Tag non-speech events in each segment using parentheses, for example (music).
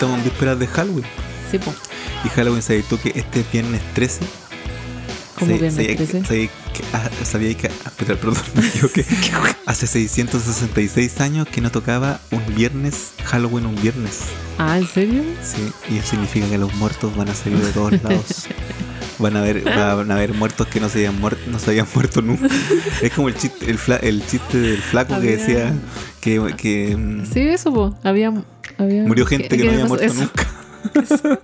estamos en vísperas de Halloween. Sí, po. Y Halloween, ¿sabías tú que este viernes 13? ¿Cómo viernes sabía que- 13? sabía que- ah, sabía que, ah, perdón, (laughs) me. (laughs) Hace 666 años que no tocaba un viernes, Halloween un viernes. Ah, ¿en serio? Sí, y eso significa que los muertos van a salir de todos lados. (laughs) Van a haber, van a haber muertos que no se habían muerto, no se habían muerto nunca. Es como el chiste, el, fla- el chiste del flaco que decía que, que, mm, Sí, eso, po. Había, había murió gente que, no había muerto eso. nunca. (laughs)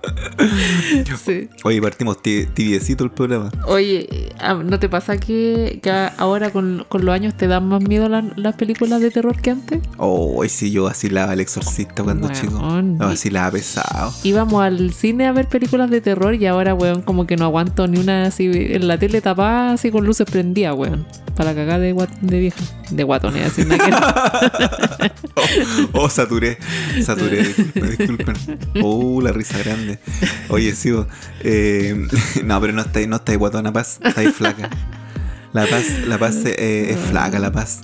Sí. Oye, partimos ti- tibiecito el programa. Oye, ah, ¿no te pasa que, que ahora con, con los años te dan más miedo la- las películas de terror que antes? Oh, si yo vacilaba el exorcista cuando Weón. chico. Lo vacilaba pesado. Íbamos al cine a ver películas de terror y ahora, weón, como que no aguanto ni una así en la tele tapada así con luces prendidas, weón. Para cagar de, guat- de vieja. De guatones, así. nada. (laughs) Oh, oh, saturé. Saturé, disculpen. disculpen. Oh, la risa grande. Oye, sigo. Eh, (laughs) no, pero no estáis no estáis guatona paz, estáis flaca. La paz, la paz eh, es flaca, la paz.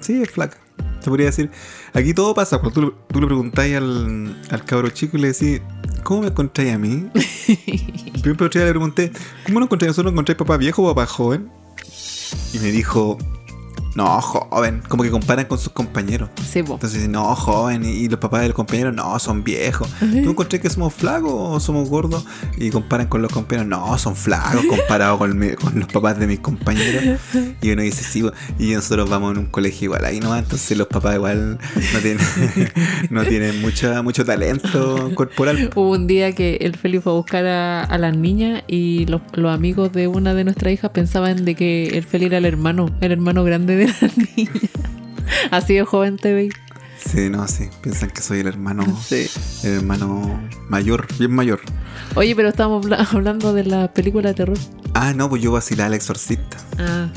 Sí, es flaca. Se podría decir. Aquí todo pasa. Cuando tú, le- tú le preguntáis al, al cabro chico y le decís, ¿cómo me encontráis a mí? (laughs) Día le pregunté, ¿cómo lo encontráis? ¿Nosotros encontráis papá viejo o papá joven? Y me dijo, no, joven. Como que comparan con sus compañeros. Sí, po. Entonces, no, joven, y los papás de los compañeros, no, son viejos. ¿Tú encontré que somos flacos o somos gordos? Y comparan con los compañeros, no, son flacos comparados con, mi- con los papás de mis compañeros. Y uno dice, sí, y nosotros vamos en un colegio igual ahí, ¿no? Entonces los papás igual no tienen, (laughs) no tienen mucha, mucho talento corporal. Hubo un día que el Felipe fue a buscar a, a las niñas y los, los amigos de una de nuestras hijas pensaban de que el Felipe era el hermano, el hermano grande de las (laughs) niñas. Así de joven te veis. Sí, no, sí, piensan que soy el hermano, Sí. el hermano mayor, bien mayor. Oye, pero estábamos habla- hablando de la película de terror. Ah, no, pues yo vacilaba al exorcista. Ah,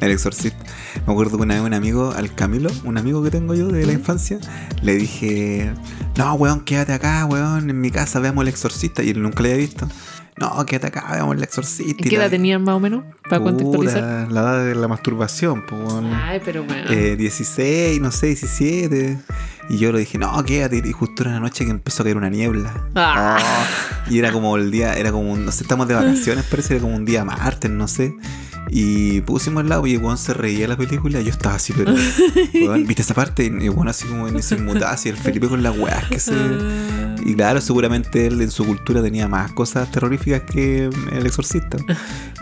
El exorcista. Me acuerdo que una vez un amigo, al Camilo, un amigo que tengo yo de la infancia, le dije, no, weón, quédate acá, weón, en mi casa veamos el exorcista. Y él nunca lo había visto. No, quédate acá, veamos el exorcista. ¿qué edad tenían más o menos? Para Puta, contextualizar. La edad de la masturbación, pues, weón. Ay, pero bueno. Eh, 16, no sé, 17. Y yo le dije, no, quédate. Y justo era una noche que empezó a caer una niebla. Ah. Oh, y era como el día, era como, un- no sé, estamos de vacaciones, parece, era como un día martes, no sé. Y pusimos el lado y weón se reía de la película. Yo estaba así, pero. (laughs) ¿Viste esa parte? Y weón así como en ese mutase. Y el Felipe con las weas que se. Y claro, seguramente él en su cultura tenía más cosas terroríficas que el exorcista.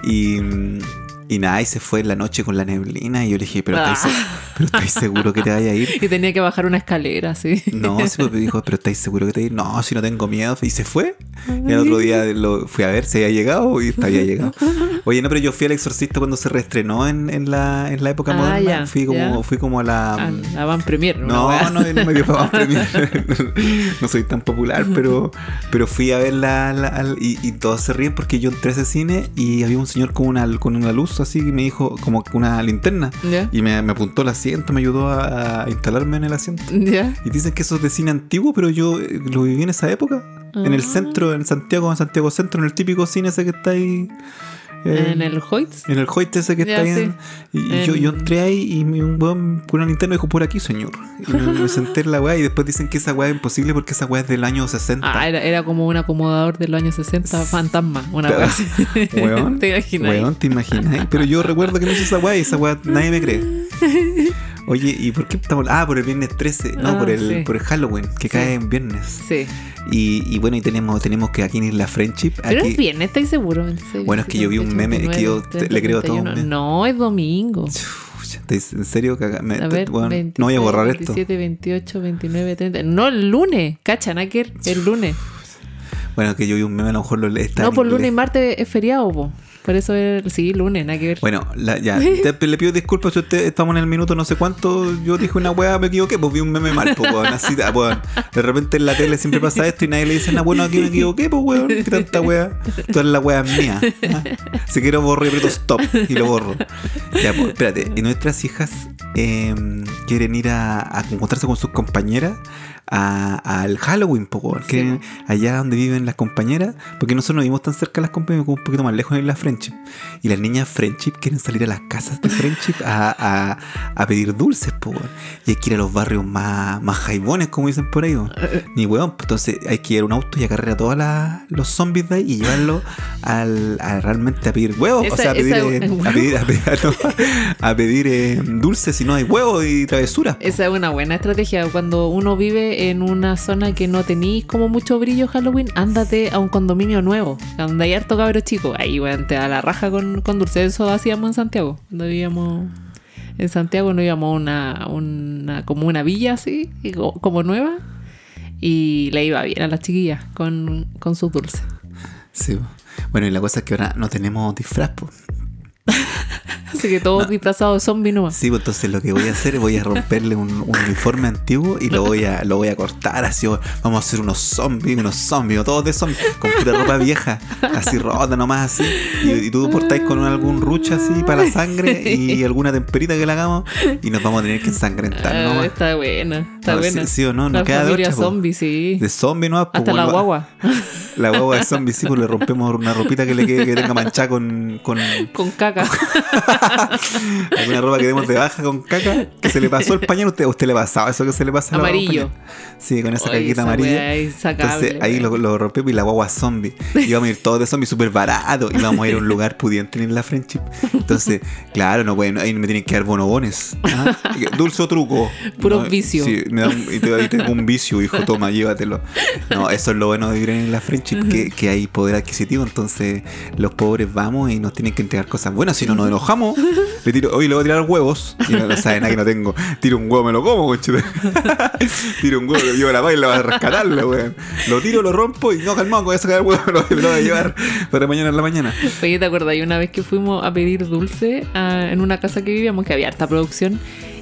Y, y nada, y se fue en la noche con la neblina. Y yo le dije, pero estáis, pero estáis seguro que te vaya a ir. (laughs) Y tenía que bajar una escalera, sí. No, sí, pues, me dijo, pero ¿estáis seguro que te vas a ir? No, si no tengo miedo. Y se fue. Y el otro día lo fui a ver si había llegado y había llegado. Oye, no, pero yo fui al exorcista cuando se reestrenó en, en, la, en la época Ah, moderna. ya, fui, como, ya. fui como a la. A la Van Premier, No, wea. no, no me dio para más premios. no soy tan popular, pero, pero fui a ver la, y, y todos se ríen porque yo entré a ese cine y había un señor con una, con una luz así y me dijo como una linterna. Y me, me apuntó el asiento, me ayudó a, a instalarme en el asiento. Y dicen que eso es de cine antiguo, pero yo eh, lo viví en esa época. En el Ah. centro, en Santiago, en Santiago Centro, en el típico cine ese que está ahí. Eh, En el Hoyts. en el Hoyt ese que Ya, está ahí. en- y yo, yo entré ahí y un weón con una linterna me dijo por aquí, señor. Y me, me senté en la weá y después dicen que esa weá es imposible porque esa weá es del año 60. Ah, era, era como un acomodador de los años 60, fantasma, una así. (laughs) Weón, (laughs) ¿Te imaginas? Weón, te imaginas. Pero yo recuerdo que no hice esa weá y esa weá nadie me cree. (laughs) (laughs) Oye, ¿y por qué estamos? Ah, por el viernes 13. No, Ah, por, el, sí. por el Halloween, que cae en viernes. Sí. Y, y bueno, y tenemos, tenemos que aquí en Isla Friendship. Pero aquí, es viernes, ¿estáis seguros? Bueno, es que yo vi un meme, es que yo le creo a todo. No, es domingo. Chucha, ¿estáis ¿En serio? Me- A ver, weón, 26, no voy a borrar esto. 27, 28, 29, 30. No, el lunes. Cacha, Naker, el lunes. Bueno, que yo vi un meme, a lo mejor lo está no, por lunes y martes es feriado, po. Por eso es, sí, lunes, nada que ver. Bueno, la- ya, (laughs) te- le pido disculpas si usted estamos en el minuto no sé cuánto. Yo dije una weá, me equivoqué, pues vi un meme mal, pues weón. Así, ah, weón. De repente en la tele siempre pasa esto y nadie le dice, nah, bueno, aquí me equivoqué, pues weón. ¿Qué tanta weá? Todas las weas mías. ¿ah? Si quiero borro y aprieto stop y lo borro. Ya, pues, espérate. Y nuestras hijas eh, quieren ir a, a encontrarse con sus compañeras al Halloween, po, allá donde viven las compañeras, porque nosotros no vivimos tan cerca de las compañeras, un poquito más lejos en la Friendship. Y las niñas Friendship quieren salir a las casas de Friendship a, a- a pedir dulces, po. Y hay que ir a los barrios más, más jaibones, como dicen por ahí. Ni weón, entonces hay que ir a un auto y agarrar a todos los zombies de ahí y llevarlos al, a realmente a pedir huevos, o sea, a pedir, esa- eh, a pedir, a pedir- no, a pedir, eh, dulces si no hay huevos y travesuras. Esa es una buena estrategia. Cuando uno vive en una zona que no tenéis como mucho brillo Halloween, ándate a un condominio nuevo, donde hay harto cabros chicos. Ahí, weón, te da la raja con, con dulce. Eso hacíamos en Santiago. Cuando vivíamos en Santiago, no íbamos a una, una, como una villa así, como nueva. Y le iba bien a las chiquillas con, con sus dulces. Sí. Bueno, y la cosa es que ahora no tenemos disfraz, po. (laughs) Así que todos disfrazados de zombie nomás. Sí, pues entonces lo que voy a hacer es voy a romperle un, un uniforme antiguo y lo voy a, lo voy a cortar así. Vamos a hacer unos zombies, unos zombies, todos de zombies, con pura ropa vieja, así rota nomás así. Y, y tú portáis con algún ruch así para la sangre y (laughs) alguna temperita que le hagamos y nos vamos a tener que ensangrentar Ah, nomás. está buena, está No, buena. sí- sí o no, no la queda de otra, po. sí. De zombie no Hasta la guagua. (laughs) La guagua de zombie, sí, pues le rompemos una ropita que le quede, que tenga manchada con, con Con caca. Alguna ropa que demos de baja con caca, que se le pasó el pañal, ¿usted, usted le pasaba eso que se le pasa la Amarillo. Sí, con esa Ay, caquita esa amarilla. Entonces ahí lo, lo rompemos y la guagua zombie. Y vamos a ir todos de zombie súper barato. Y vamos a ir a un lugar pudiente en la friendship. Entonces, claro, no pueden, ahí me tienen que dar bonobones. ¿ah? Dulce o truco. Puros No, vicios. Sí, me da un- y te, tengo un vicio, hijo, toma, llévatelo. No, eso es lo bueno de vivir en la friendship, que, que hay poder adquisitivo. Entonces, los pobres vamos y nos tienen que entregar cosas buenas. Si no nos enojamos, le tiro, hoy le voy a tirar huevos. Y no, no sabe nada que no tengo. Tiro un huevo, me lo como, conchete. (laughs) Tiro un huevo, lo llevo a la baila para rescatarlo, weón. Lo tiro, lo rompo y no, calmado, voy a sacar el huevo, (laughs) lo, lo voy a llevar para mañana en la mañana. Oye, ¿te acuerdas? Una vez que fuimos a pedir dulce a- en una casa que vivíamos, que había harta producción,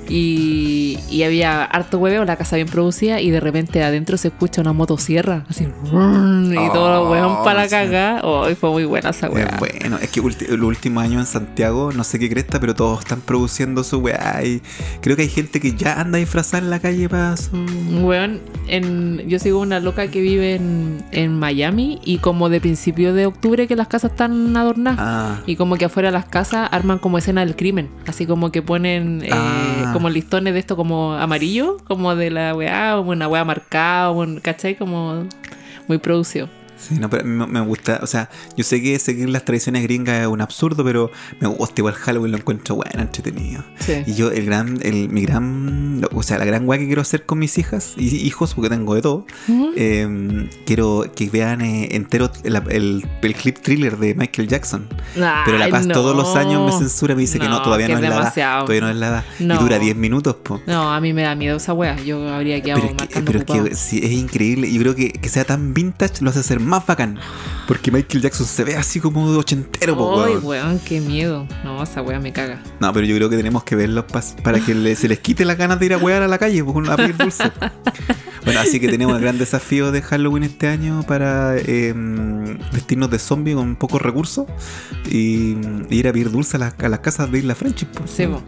y, y había harto hueveo, la casa bien producida, y de repente adentro se escucha una motosierra, así, y todo Oh, los huevón para cagar. Oh, fue muy buena esa weá. Bueno, es que los últimos años en Santiago, no sé qué cresta, pero todos están produciendo su weá. Y creo que hay gente que ya anda disfrazada en la calle para su. Weón, en, yo sigo una loca que vive en, en Miami y como de principio de octubre que las casas están adornadas. Ah, Y como que afuera de las casas arman como escena del crimen. Así como que ponen eh, Ah. como listones de esto como amarillo, como de la weá, una weá marcada, un- ¿cachai? Como muy producido. Sí, no, pero me me gusta. O sea, yo sé que seguir las tradiciones gringas es un absurdo, pero me gusta igual Halloween, lo encuentro bueno, entretenido. Sí. Y yo, el gran, el, mi gran, o sea, la gran weá que quiero hacer con mis hijas y hijos, porque tengo de todo, eh, quiero que vean eh, entero el, el, el clip thriller de Michael Jackson. Pero la Ay, paz no. todos los años me censura, me dice que no, No, todavía que no es la edad. Todavía no es la edad. No. Y dura 10 minutos, po. No, a mí me da miedo esa weá. Yo habría quedado Pero, es que, pero es que sí, es increíble. Yo creo que, que sea tan vintage lo hace ser más bacán. Porque Michael Jackson se ve así como de ochentero, po, Ay, weón. weón, qué miedo. No, esa weá me caga. No, pero yo creo que tenemos que verlos para que le- se les quite las ganas de ir a wear a la calle a pedir dulce. bueno, así que tenemos el gran desafío de Halloween este año para eh, vestirnos de zombie con pocos recursos y, y ir a pedir dulce a las, a las casas de Isla Friendship. pues, Sí, po.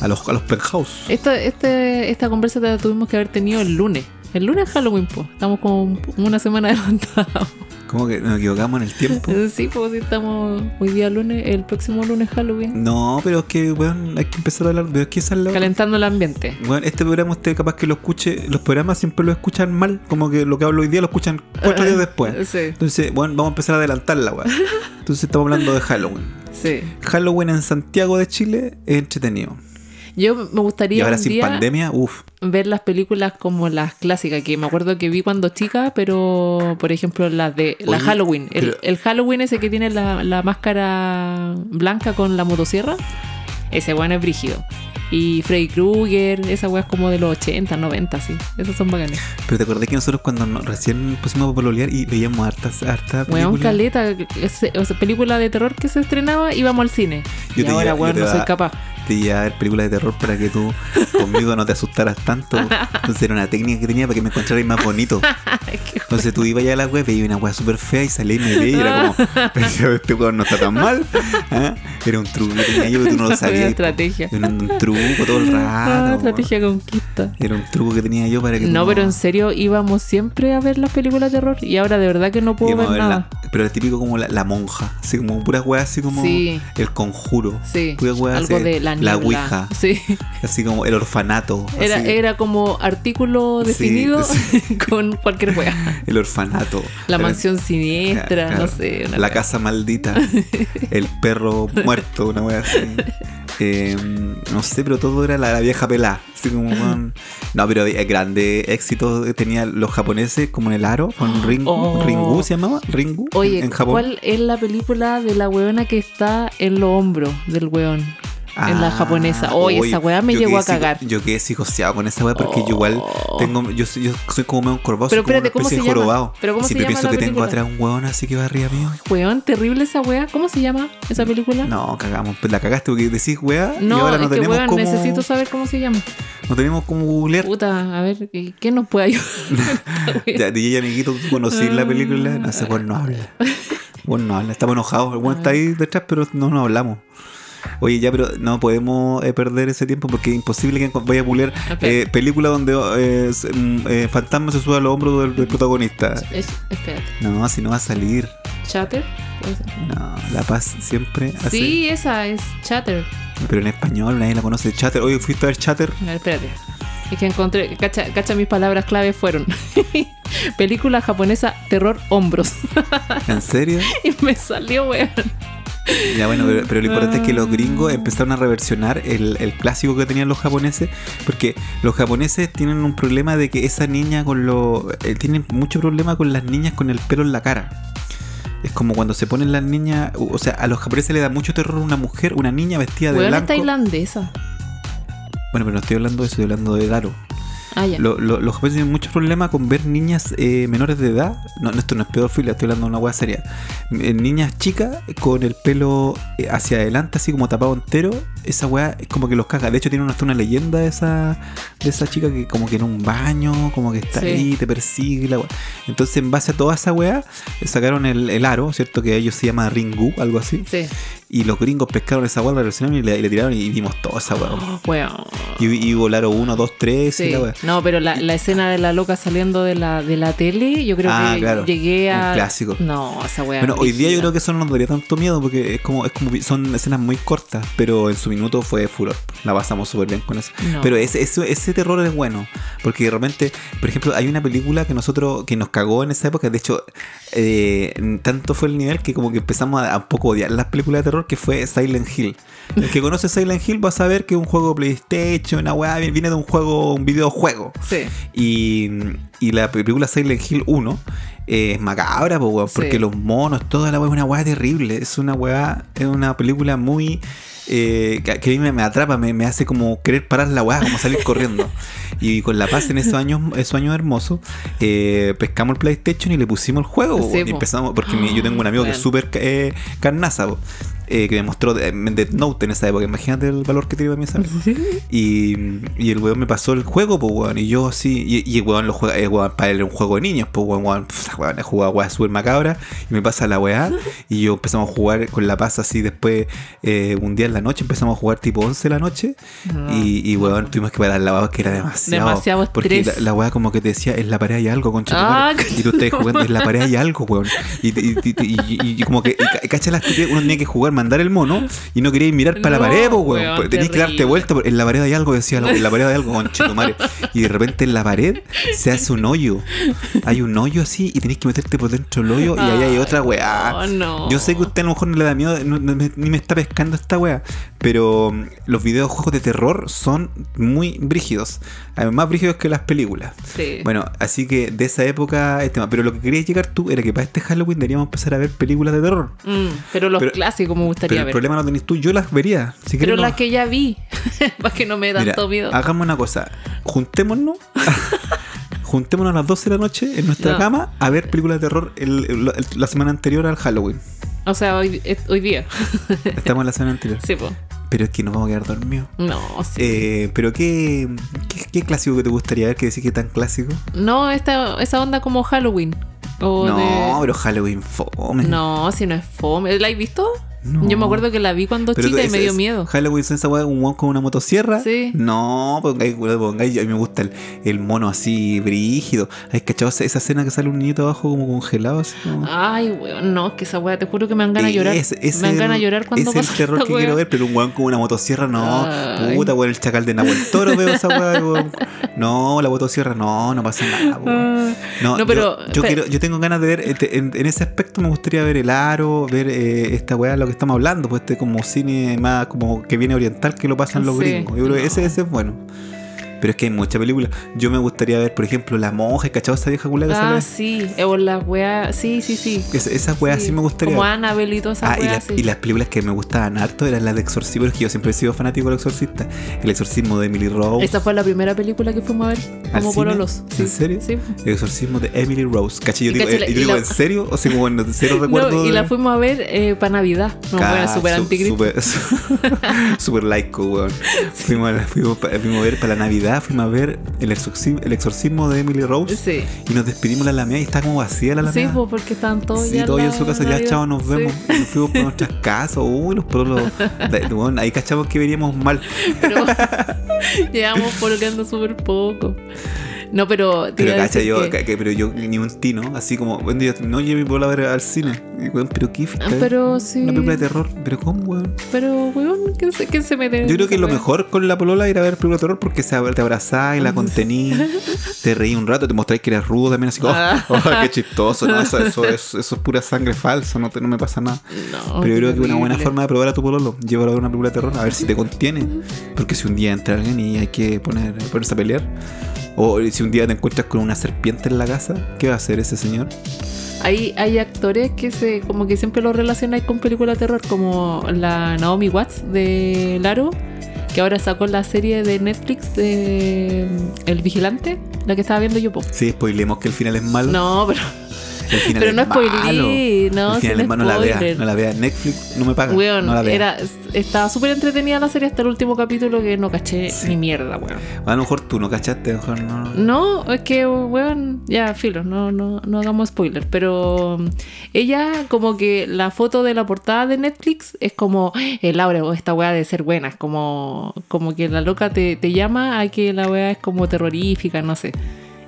a los, a los penthouse. Esta, este, esta conversa la tuvimos que haber tenido el lunes. El lunes es Halloween, pues. Estamos como una semana (laughs) adelantados. ¿Cómo que nos equivocamos en el tiempo? (laughs) Sí, pues sí, estamos hoy día lunes, el próximo lunes Halloween. No, pero es que, weón, hay que empezar a hablar. Pero es que esa es la- Calentando el ambiente. Bueno, este programa usted capaz que lo escuche, los programas siempre lo escuchan mal, como que lo que hablo hoy día lo escuchan cuatro días después. Sí, Entonces, bueno, vamos a empezar a adelantar la weá. (laughs) Entonces estamos hablando de Halloween. sí. Halloween en Santiago de Chile es entretenido. Yo me Y gustaría ahora un sin día pandemia, uff. ver las películas como las clásicas, que me acuerdo que vi cuando chica, pero por ejemplo las de la Oye, Halloween. El, pero- el Halloween ese que tiene la, la máscara blanca con la motosierra, ese weón es brígido. Y Freddy Krueger, esa weá es como de los 80, 90, sí. Esos son bacanes. Pero te acordás que nosotros cuando nos- recién pusimos a pololear y veíamos hartas, hartas Weón, películas? caleta, ese- o sea, película de terror que se estrenaba, íbamos al cine. Yo y te ahora, weón, no soy capaz. Te iba a ver películas de terror para que tú (laughs) conmigo no te asustaras tanto. Entonces era una técnica que tenía para que me encontraras más bonito. (laughs) Entonces tú ibas allá a la web y veías una wea súper fea y salías y me veías y era como, (laughs) este weón no está tan mal. ¿ah? Era un truco que tenía yo, pero tú no lo Una sabías. po. estrategia. Era un truco todo el (laughs) Ah, rato. estrategia conquista. Era un truco que tenía yo para que tú No, pero en serio íbamos siempre a ver las películas de terror y ahora de verdad que no puedo íbamos ver nada. la- pero es típico como la, la monja, así como puras weas, así como Sí. el conjuro. Sí, Puras weas algo así, de la niebla. ouija, Sí, así como el orfanato. era, así, era como artículo definido sí. (laughs) con cualquier wea. El orfanato. La Era- mansión siniestra, Claro, no sé. una La wea. casa maldita. (laughs) el perro muerto, una wea así. Eh, no sé, pero todo era la, la vieja pelá. Así como, (laughs) weón. No, pero eh, grande éxito tenían los japoneses, como en el aro, con (gasps) Ringu. Oh. Ringu se llamaba, Ringu. Oye, en Japón. ¿cuál es la película de la weona que está en los hombros del weón? En la Ah, japonesa. Oye, esa weá me llegó a cagar. Yo quedé psicoseado con esa weá porque yo igual Oh. tengo. Yo, soy- yo soy como medio encorvado, Pero soy como espérate, una ¿cómo se de llama? jorobado. ¿Pero cómo Y se siempre llama pienso que tengo película? atrás un weón así que va arriba mío. Weón, terrible esa weá. ¿Cómo se llama esa película? No, cagamos. Pues la cagaste porque decís weá y No, ahora no es que tenemos weón, como. necesito saber cómo se llama. No tenemos como googlear. Puta, a ver, ¿qué ¿qué nos puede ayudar? (laughs) Ya, DJ amiguito, tú conocís la película. No sé, weón no habla. (laughs) Weón no habla. Estamos enojados. El weón está ahí detrás, pero no nos hablamos. Oye, ya, pero no podemos eh, perder ese tiempo porque es imposible que vaya a Ok. eh, película donde eh, se- mm, eh, fantasma se sube a los hombros del, del protagonista. Es- espérate. No, así no va a salir. ¿Chatter? No, La Paz siempre hace. Sí, esa es Chatter. Pero en español nadie la conoce. Chatter. Oye, ¿fuiste a ver Chatter? A ver, espérate. Es que encontré, cacha, cacha mis palabras clave fueron (laughs) película japonesa terror hombros ¿En serio? (laughs) y me salió weón. Ya bueno, pero, pero lo importante es que los gringos empezaron a reversionar el, el clásico que tenían los japoneses, porque los japoneses tienen un problema de que esa niña con lo... eh, tienen mucho problema con las niñas con el pelo en la cara. Es como cuando se ponen las niñas, o sea, a los japoneses les da mucho terror una mujer, una niña vestida de es blanco. tailandesa. Bueno, pero no estoy hablando de eso, estoy hablando de Garo. Ah, ya. Lo- lo- los japoneses tienen mucho problema con ver niñas eh, menores de edad. No, esto no es pedofilia, estoy hablando de una hueá seria. Eh, niñas chicas con el pelo eh, hacia adelante, así como tapado entero. Esa weá es como que los caga. De hecho, tiene una, hasta una leyenda de esa, de esa chica que como que en un baño, como que está Sí. ahí, te persigue la. Entonces, en base a toda esa eh, sacaron el, el aro, ¿cierto? Que ellos se llama Ringu, algo así. Sí. Y los gringos pescaron esa weá, la relacionaron y le, y le tiraron y vimos toda esa weá. Weón. Y, y volaron uno, dos, tres y la. No, pero la, la escena de la loca saliendo de la, de la tele, yo creo Ah, que claro. llegué a. Un clásico. No, esa weá. Bueno, hoy día yo creo que eso no nos daría tanto miedo porque es como, es como son escenas muy cortas, pero en su minuto fue furor. La pasamos súper bien con eso. No. Pero ese, ese, ese terror es bueno, porque de repente, por ejemplo, hay una película que nosotros, que nos cagó en esa época, de hecho, eh, tanto fue el nivel que como que empezamos a, a un poco odiar las películas de terror, que fue Silent Hill. El que conoce Silent Hill va a saber que es un juego PlayStation, una weá, viene de un juego, un videojuego. Sí. Y, y la película Silent Hill 1 eh, es macabra, po, Sí. porque los monos, toda la weá es una weá terrible. Es una weá, es una película muy. eh, que, a mí me, me atrapa, me, me hace como querer parar la weá, como salir corriendo. (laughs) Y con la paz en esos años, esos años hermosos, eh, pescamos el PlayStation y le pusimos el juego. Sí, y empezamos, porque yo tengo un amigo que es súper eh, carnaza, po, eh, que me mostró de- Death Note en esa época. Imagínate el valor que tiene para mí esa y, y el weón me pasó el juego, pues weón. Y yo así. Y, y el weón lo juega. Es weón, para él era un juego de niños, pues weón. weón, pf, weón he jugado weá súper macabra. Y me pasa la weá. (laughs) Y yo empezamos a jugar con la paz así. Después, eh, un día en la noche empezamos a jugar tipo 11 de la noche. No. Y, y weón, tuvimos que parar la weá que era demasiado. Demasiado Porque la, la weá como que te decía, en la pared hay algo, concha. Ah, madre". y tú estás jugando, en la pared hay algo, weón. Y, y, como que, cacha la estupidez, uno tenía que jugar, mandar el mono. Y no querías mirar para la No, pared, pues, weón. weón, Tenías que darte vuelta, en la pared hay algo, decía, en la pared hay algo, concha tu madre. Y de repente en la pared se hace un hoyo. Hay un hoyo así y tenés que meterte por dentro del hoyo y ahí hay otra weá. No. Yo sé que a usted a lo mejor no le da miedo, no- ni me está pescando esta weá, pero mm, los videojuegos de terror son muy brígidos, más brígidos que las películas. Sí. Bueno, así que de esa época es tema. Pero lo que querías llegar tú era que para este Halloween deberíamos empezar a ver películas de terror. Mm, pero los Pero- clásicos me Pero gustaría el ver. problema no tenés tú, yo las vería. Si Pero las no. que ya vi, (laughs) para que no me Mira, tanto miedo. hagamos una cosa, juntémonos. (laughs) Juntémonos a las 12 de la noche en nuestra No. cama a ver películas de terror el- el- la semana anterior al Halloween. O sea, hoy, hoy día. Estamos en la semana (laughs) anterior. sí, po. Pero es que nos vamos a quedar dormidos. No, sí. Eh, pero ¿qué, qué, qué clásico que te gustaría ver? Que decir que tan clásico. No, esta, esa onda como Halloween. O no, de- pero Halloween fome. No, si no es fome. ¿La has visto? No. Yo me acuerdo que la vi cuando Pero chica y me dio es- miedo. Halloween esa weá, un weón con una motosierra. Sí. No, pongáis, pongáis. A mí me gusta el, el mono así brígido. ¿Hay cachado esa, esa escena que sale un niñito abajo como congelado? Así como... Ay, weón, no, es que esa weá, te juro que me dan ganas de llorar. Me dan es ganas de llorar cuando ese es el terror que quiero ver, pero un weón con una motosierra, no. Ay. Puta, weón, el chacal de Nahuel Toro veo esa weá, weón. No, la motosierra, no, no pasa nada, weón. Ah. No, No, pero- yo, yo pero- quiero, yo tengo ganas de ver, en, en ese aspecto me gustaría ver el aro, ver eh, esta weá, lo que estamos hablando, pues este como cine más como que viene oriental que lo pasan los Sí, gringos. Yo creo que ese, ese es bueno. Pero es que hay muchas películas. Yo me gustaría ver, por ejemplo, La Monja, ¿cachado esa vieja culera que Ah, sale? sí, eh, o las weas, sí, sí, sí. Esa- Esas weas sí, me gustaría Como ver. Annabelle y todas esas Ah, y, weas, las- sí. y las películas que me gustaban harto eran las de exorcismo, es que yo siempre he sido fanático del exorcista. El exorcismo de Emily Rose. Esa fue la primera película que fuimos a ver, ¿Al como cine? pololos. Sí. ¿En serio? Sí. El exorcismo de Emily Rose. ¿Cachai? Yo Y digo, eh, la- yo y digo la- ¿en serio? O sea, como en cero (laughs) recuerdo. No, y de- la fuimos a ver para Navidad. No, Ca- bueno, super su- anticristo. Super, (laughs) super laico, weón. (laughs) Fuimos, a la- fuimos, pa- fuimos a ver para la Navidad, fuimos a ver el exorcismo, el exorcismo de Emily Rose. Sí. Y nos despedimos de la Alameda y está como vacía la Sí, Alameda. pues porque estaban todos Sí, ya. todos en su casa, ya chao, nos Sí. vemos. Y nos fuimos por (laughs) nuestras casas. Uy, los prolos. bueno, ahí cachamos que veníamos mal. Pero (laughs) (laughs) llevamos colgando súper poco. No, pero. Pero a cacha, yo, que- pero yo ni un tino, así como, buen día, no llevé mi a ver al cine. Y, weón, pero qué Ah, Pero sí. Una película de terror, pero ¿cómo, weón? Pero, weón, ¿quién se, quién se mete Yo creo que lo mejor con la polola era ver película de terror porque se te abrazás y la (laughs) contení, te reí un rato, te mostráis que eras rudo también, así como, Ah. (laughs) oh, qué chistoso, no, eso, eso, eso, eso es pura sangre falsa, no, te- no me pasa nada. No, Pero yo creo que una buena forma de probar a tu pololo, llévalo a ver una película de terror, a ver si te contiene. Porque si un día entra alguien y hay que poner, ponerse a pelear, o si un día te encuentras con una serpiente en la casa, ¿qué va a hacer ese señor? Hay, hay actores que se como que siempre lo relacionan con películas de terror, como la Naomi Watts de Laro, que ahora sacó la serie de Netflix de mm, El Vigilante, la que estaba viendo yo. po. Sí, spoilemos que el final es malo. No, pero, pero es no malo. spoileé, no, el final es no la vea, spoiler. no la vea. Netflix no me paga. Weón, no la vea. era, estaba súper entretenida la serie hasta el último capítulo que no caché Sí. ni mierda, weón. A lo mejor tú no cachaste, a lo mejor no. No, es que, weón, ya, filo, no, no, no hagamos spoiler. Pero um, ella, como que la foto de la portada de Netflix es como, el Laura, oh, esta weá de ser buena. Es como, como que la loca te, te llama a que la weá es como terrorífica, no sé.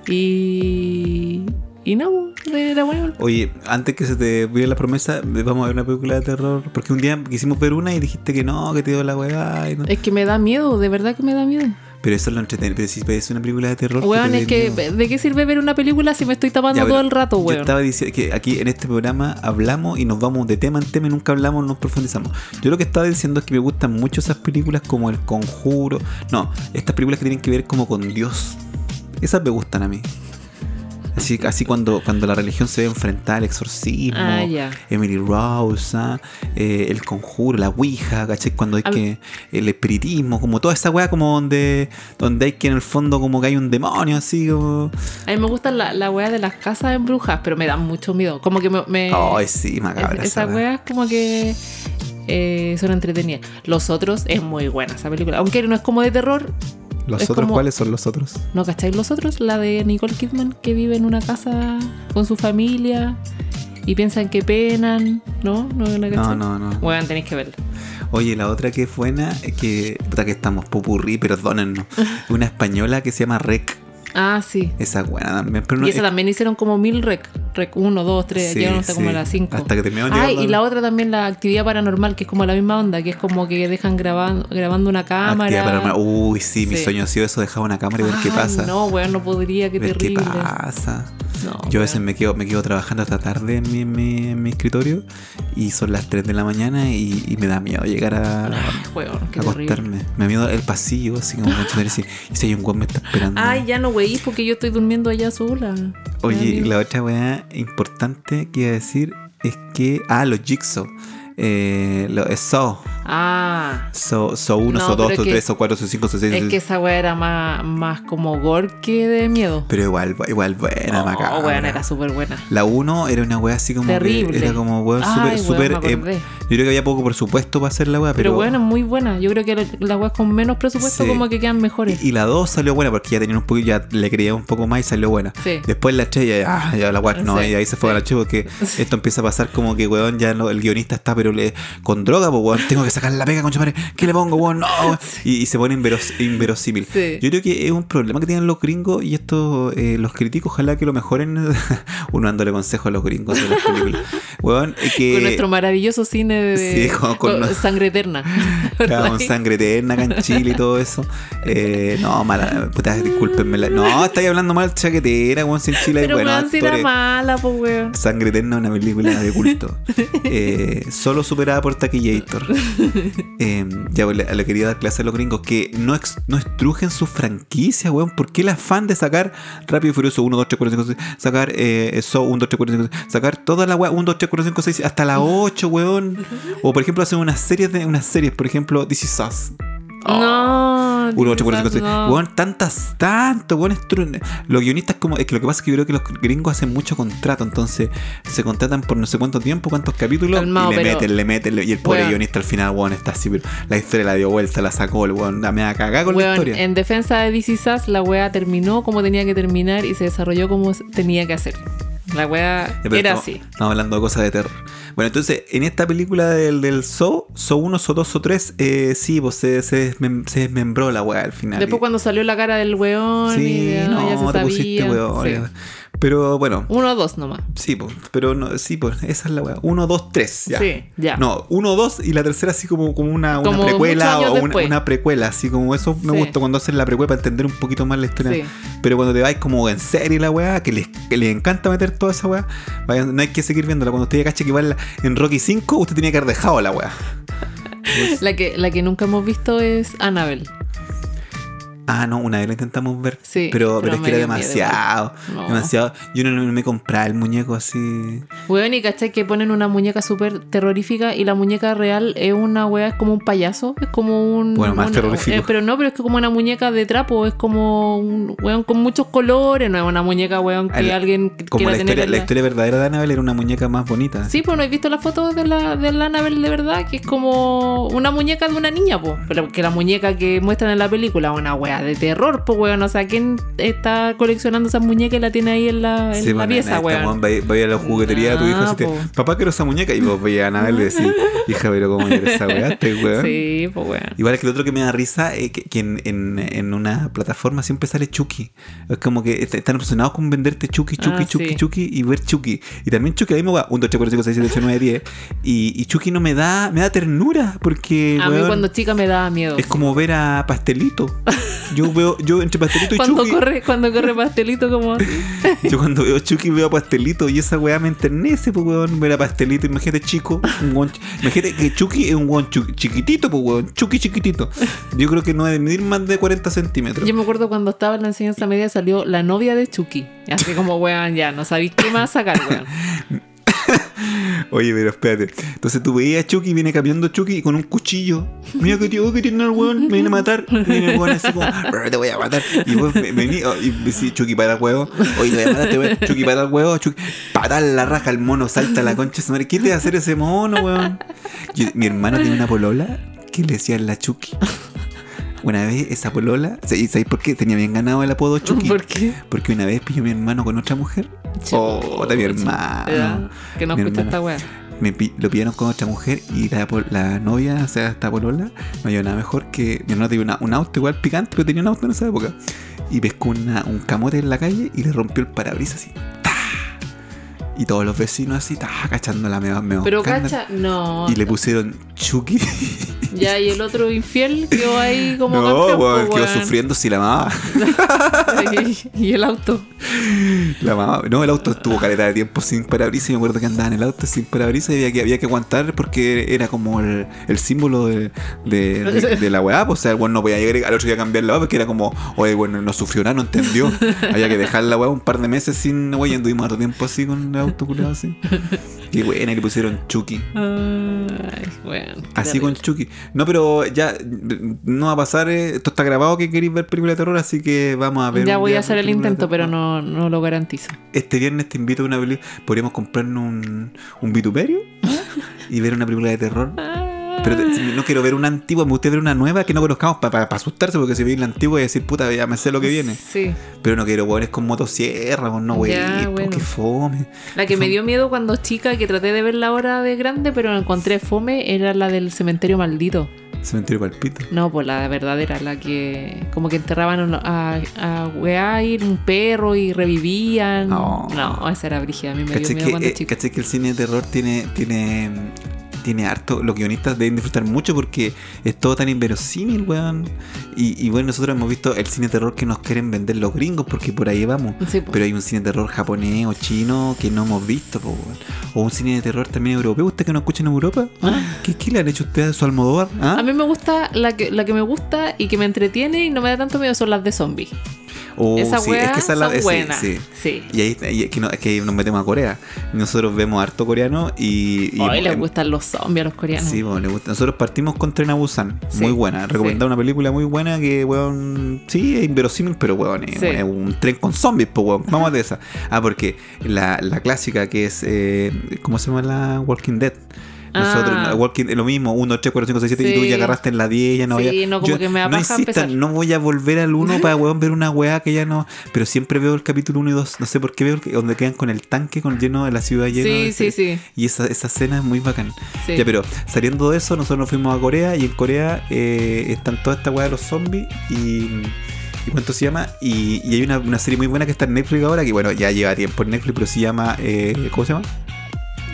Y. Y no, era bueno. Oye, antes que se te olvide la promesa, vamos a ver una película de terror. Porque un día quisimos ver una y dijiste que no, que te dio la y no. Es que me da miedo, de verdad que me da miedo. Pero eso es lo entretenido. Pero si es una película de terror. Weón, es que, miedo. ¿de qué sirve ver una película si me estoy tapando Ya, todo el rato, Yo weón? estaba diciendo que aquí en este programa hablamos y nos vamos de tema en tema y nunca hablamos, nos profundizamos. Yo lo que estaba diciendo es que me gustan mucho esas películas como El Conjuro. No, estas películas que tienen que ver como con Dios. Esas me gustan a mí. Así, así cuando, cuando la religión se ve enfrentada al exorcismo, Ah. Emily Rose. Eh, el conjuro, la ouija, ¿cachai? Cuando hay que. El espiritismo, como toda esa weá, como donde, donde hay que en el fondo, como que hay un demonio, así como. A mí me gusta la, la weá de las casas en brujas, pero me dan mucho miedo. Como que me. me- Ay, sí, macabra. es- esa weá. weas como que eh, son entretenidas. Los otros es muy buena esa película. Aunque no es como de terror. ¿Los es otros como- cuáles son los otros? ¿No cacháis los otros? La de Nicole Kidman que vive en una casa con su familia y piensan que penan. ¿No? ¿No, la No, no, no. Bueno, tenéis que verla. Oye, la otra que es buena, es que. Puta que estamos pupurrí, perdónennos. (laughs) Una española que se llama Rec. Ah, sí. Esa es buena también. Pero no, y esa es- también hicieron como mil rec. Rec 1, 2, 3, Sí, ya no está como sí. la 5. Hasta que terminamos Ah, y a- la otra también, la actividad paranormal, que es como la misma onda, que es como que dejan grabando, grabando una cámara. Actividad paranormal. Uy, sí, mi Sí. sueño ha sido eso, dejar una cámara y ver qué pasa. No, weón, no podría, qué ver terrible. qué pasa. No, Yo a veces me quedo, me quedo trabajando hasta tarde en mi, escritorio y son las 3 de la mañana y, y me da miedo llegar a, Ay, weón, a acostarme. Me da miedo el pasillo, así como y si hay un guan me está esperando. Ay, ya no, wey, porque yo estoy durmiendo allá sola. Oye, la otra weá importante que iba a decir es que. Ah, los Jigsaw. Eh, lo, es Saw. Ah, So, so 1, No, so 2, pero so es que- 3, so 4, so 5, so 6, es que esa weá era más, más como gore que de miedo. Pero igual, igual buena, macabra. weón, era súper buena. La 1 era una wea así como. que Terrible. era como weón Ay, súper, súper. eh. Yo creo que había poco presupuesto para hacer la weá, Pero pero. bueno, muy buena. Yo creo que la- las weas con menos presupuesto Sí. como que quedan mejores. Y la 2 salió buena porque ya tenía un poquito, ya le creía un poco más y salió buena. Sí. Después la 3 ya, ah, ya la weá, no, Sí, y ahí se fue a la 3 porque esto empieza a pasar como que, weón, ya no, el guionista está, pero le, con droga, pues, weón, tengo que sacar la pega, concha madre, ¿qué le pongo, weón? No. (laughs) Y, y se pone inveros- inverosímil. Sí. Yo creo que es un problema que tienen los gringos y esto eh, los críticos, ojalá que lo mejoren. (laughs) Uno dándole consejo a los gringos de las películas. (laughs) Weón, eh, que. Con nuestro maravilloso cine de Sí, con- con- con sangre eterna. Claro, con sangre eterna acá en Chile y todo eso. Eh, no, mala, puta, discúlpenme. la- No, estáis hablando mal chaquetera, weón, si en Chile hay Pero buenos era actores. mala, pues weón. Sangre Eterna es una película de culto. Eh, solo superada por Taquillator. (laughs) Eh, ya pues, le, le quería dar clase a los gringos que no, ex- no estrujen su franquicia, weón. ¿Por qué el afán de sacar Rápido y Furioso 1, 2, 3, 4, 5, 6? Sacar eh, So 1, 2, 3, 4, 5, 6. Sacar toda la weá 1, 2, 3, 4, 5, 6 hasta la 8, weón. O por ejemplo hacer unas series de unas series, por ejemplo, This Is Us. No. 1, 8, 4, 5, 6. no. Tantas, tanto, estru- Los guionistas, como. Es que lo que pasa es que yo creo que los gringos hacen mucho contrato. Entonces, se contratan por no sé cuánto tiempo, cuántos capítulos. Y le pero- meten, le meten. le- Y el pobre Weón. guionista al final, weón, está así. Pero la historia la dio vuelta, la sacó, el weón. Me va a cagar con la historia. en defensa de DC Sass, la wea terminó como tenía que terminar y se desarrolló como tenía que hacer. La wea era estamos, así. Estamos hablando de cosas de terror. Bueno, entonces, en esta película del, del Saw, Saw 1, Saw 2, Saw 3, eh, sí, pues se, se, se desmembró la weá al final. Después Y- cuando salió la cara del weón y Sí, ya, no, ya se te sabía. pusiste weón. Sí. Pero bueno, Uno o dos nomás. Sí, pues, pero no, sí, pues, esa es la weá. 1, 2, 3, ya. Sí, ya. No, 1, 2 y la tercera así como, como una, una Como precuela o una, una precuela, así como eso me Sí. gusta cuando hacen la precuela para entender un poquito más la historia. Sí. Pero cuando te vais como en serie la weá, que les, que les encanta meter toda esa weá, vayan- no hay que seguir viéndola. Cuando usted ya cache que va en Rocky 5, usted tenía que haber dejado la weá. (laughs) La que, la que nunca hemos visto es Annabelle. Ah, no, una vez lo intentamos ver. Sí, pero, pero, pero es que era demasiado. No. Demasiado. Yo no, no me compraba el muñeco así. Weón, y cachai que ponen una muñeca súper terrorífica y la muñeca real es una wea, es como un payaso, es como un. Bueno, más una- terrorífico. eh, pero no, pero es que como una muñeca de trapo, es como un weón con muchos colores, no es una muñeca, weón, que El- alguien Como la tener. historia, en la la- historia verdadera de Annabelle era una muñeca más bonita. Sí, pues no he visto las fotos de la, de la Annabelle de verdad, que es como una muñeca de una niña, pues. Pero que la muñeca que muestran en la película es una de terror, pues, weón. O sea, ¿quién está coleccionando esas muñecas y la tiene ahí en la, en Sí, la bueno, pieza, weón? weón va, va a la juguetería de tu hijo y papá quiero esa muñeca y vos veías a Annabelle y decís, hija, pero cómo eres esa weá, este weón. Sí, pues, weón. Igual es que lo otro que me da risa es que, que en, en- en una plataforma siempre sale Chucky. Es como que est- están obsesionados con venderte Chucky, Chucky, Ah, Chucky, sí. Chucky y ver Chucky. Y también Chucky, a mí me va 1, 2, 3, 4, 5, 6, 7, 8, 9, 10. Y, y Chucky no me da, me da ternura porque A mí weón, cuando chica me daba miedo. es como ver a Pastelito. (laughs) Yo veo, yo entre Pastelito y Cuando Chucky. corre, cuando corre pastelito como así. Yo cuando veo Chucky veo Pastelito y esa weá me enternece, pues weón, ver a Pastelito, imagínate chico, un weón imagínate que Chucky es un weón chiquitito, pues weón, Chucky chiquitito. Yo creo que no debe medir más de 40 centímetros. Yo me acuerdo cuando estaba en la enseñanza media salió la novia de Chucky. Así como, weón, ya, no sabéis qué más sacar, weón. (laughs) (laughs) Oye, pero espérate. Entonces tú veías a Chucky, viene cambiando Chucky con un cuchillo. Mira que tío que tiene el weón, me viene a matar. Viene el weón así como, "Brr, te voy a matar. Y vos me- vení, oh, y decís, Chucky para el huevo. Oye, te voy a matar, te voy a... Chucky para el huevo. Chucky, patar la raja, el mono salta a la concha. ¿Qué te va a hacer ese mono, weón? Yo- mi hermano tiene una polola que le decía la Chucky. Una vez esa polola, ¿y sabéis por qué? Tenía bien ganado el apodo Chucky. ¿Por qué? Porque una vez pilló a mi hermano con otra mujer. Oh, de mi hermano. Ya, Que no escucha esta weá. me lo pillaron con otra mujer y la, novia, o sea, esta polola, no había nada mejor que. Mi hermano tenía una- un auto igual picante, pero tenía un auto en esa época. Y pescó una- un camote en la calle y le rompió el parabrisas así. ¡ta! Y todos los vecinos así, ¡ta! cachando la mea, mea Pero cacha, no. Y le pusieron Chucky. (laughs) Ya, y el otro infiel quedó ahí como no, campeón, weón, po, quedó weón. sufriendo si la amaba. y, (laughs) y el auto. La amaba. No, el auto estuvo caleta de tiempo sin parabrisas. Y me acuerdo que andaba en el auto sin parabrisas y había que, había que aguantar porque era como el, el símbolo de, de, de- de la weá. pues, O sea, el weón no podía llegar al otro día a cambiar la weá porque era como, oye, bueno, no sufrió nada, no entendió. (laughs) había que dejar la weá un par de meses sin weá y anduvimos harto tiempo así con el auto culiado así. Y buena, le pusieron Chucky. Ay, bueno. Así con Chucky. No, pero ya no va a pasar. eh, Esto está grabado que queréis ver película de terror, así que vamos a ver. Ya voy a hacer el intento, pero no, no lo garantizo. Este viernes te invito a una película. Podríamos comprarnos un, un vituperio (laughs) y ver una película de terror. Pero no quiero ver una antigua, me gustaría ver una nueva que no conozcamos para asustarse, porque si veis la antigua y decir, puta, ya me sé lo que viene. Sí. Pero no quiero weones con motosierra, no, Ya, bueno. qué fome. La que me dio miedo cuando chica, que traté de verla ahora de grande, pero la encontré fome, era la del cementerio maldito. Cementerio Palpito. No, pues la verdadera, la que como que enterraban a, a weá y un perro y revivían. No. No, esa era brígida, a mí me dio ¿Caché miedo que, cuando eh, chica. caché que el cine de terror tiene, tiene, tiene harto, los guionistas deben disfrutar mucho porque es todo tan inverosímil, weón. Y, y bueno, nosotros hemos visto el cine de terror que nos quieren vender los gringos porque por ahí vamos. Sí. Pero hay un cine de terror japonés o chino que no hemos visto, po, weón. O un cine de terror también europeo. ¿Usted que no escucha en Europa? ¿Ah? ¿Qué, ¿Qué le han hecho ustedes a su Almodóvar? ¿Ah? A mí me gusta, la que, la que me gusta y que me entretiene y no me da tanto miedo son las de zombies. Oh, Esa sí, es que esa la sí, sí. Sí. Y ahí y es que, no- es que nos metemos a Corea. Nosotros vemos harto coreano y. y Hoy les gustan los zombies a los coreanos. Sí, bueno, le gusta. Nosotros partimos con Tren a Busan. Muy buena. Recomendar una película muy buena que, weón, sí, es inverosímil, pero, weón, es, un tren con zombies, pues, weón. Vamos de esa. Ah, porque la, la clásica que es, eh, ¿cómo se llama la Walking Dead? Nosotros, Ah. Walking, lo mismo, 1, 3, 4, 5, 6, 7, y tú Sí. ya agarraste en la 10, ya no Sí, vaya- no, como Yo- que me No insistan, empezar. no voy a volver al 1 para, (laughs) weón, ver una weá que ya no. Pero siempre veo el capítulo 1 y 2. No sé por qué veo el donde quedan con el tanque con lleno de la ciudad lleno Sí, de- sí, sí. Y esa, esa escena es muy bacán. Sí. Ya, pero saliendo de eso, nosotros nos fuimos a Corea y en Corea eh, están toda esta weá de los zombies y. ¿Y cuánto se llama? Y, y hay una, una serie muy buena que está en Netflix ahora, que bueno, ya lleva tiempo en Netflix, pero se llama. eh, ¿Cómo se llama?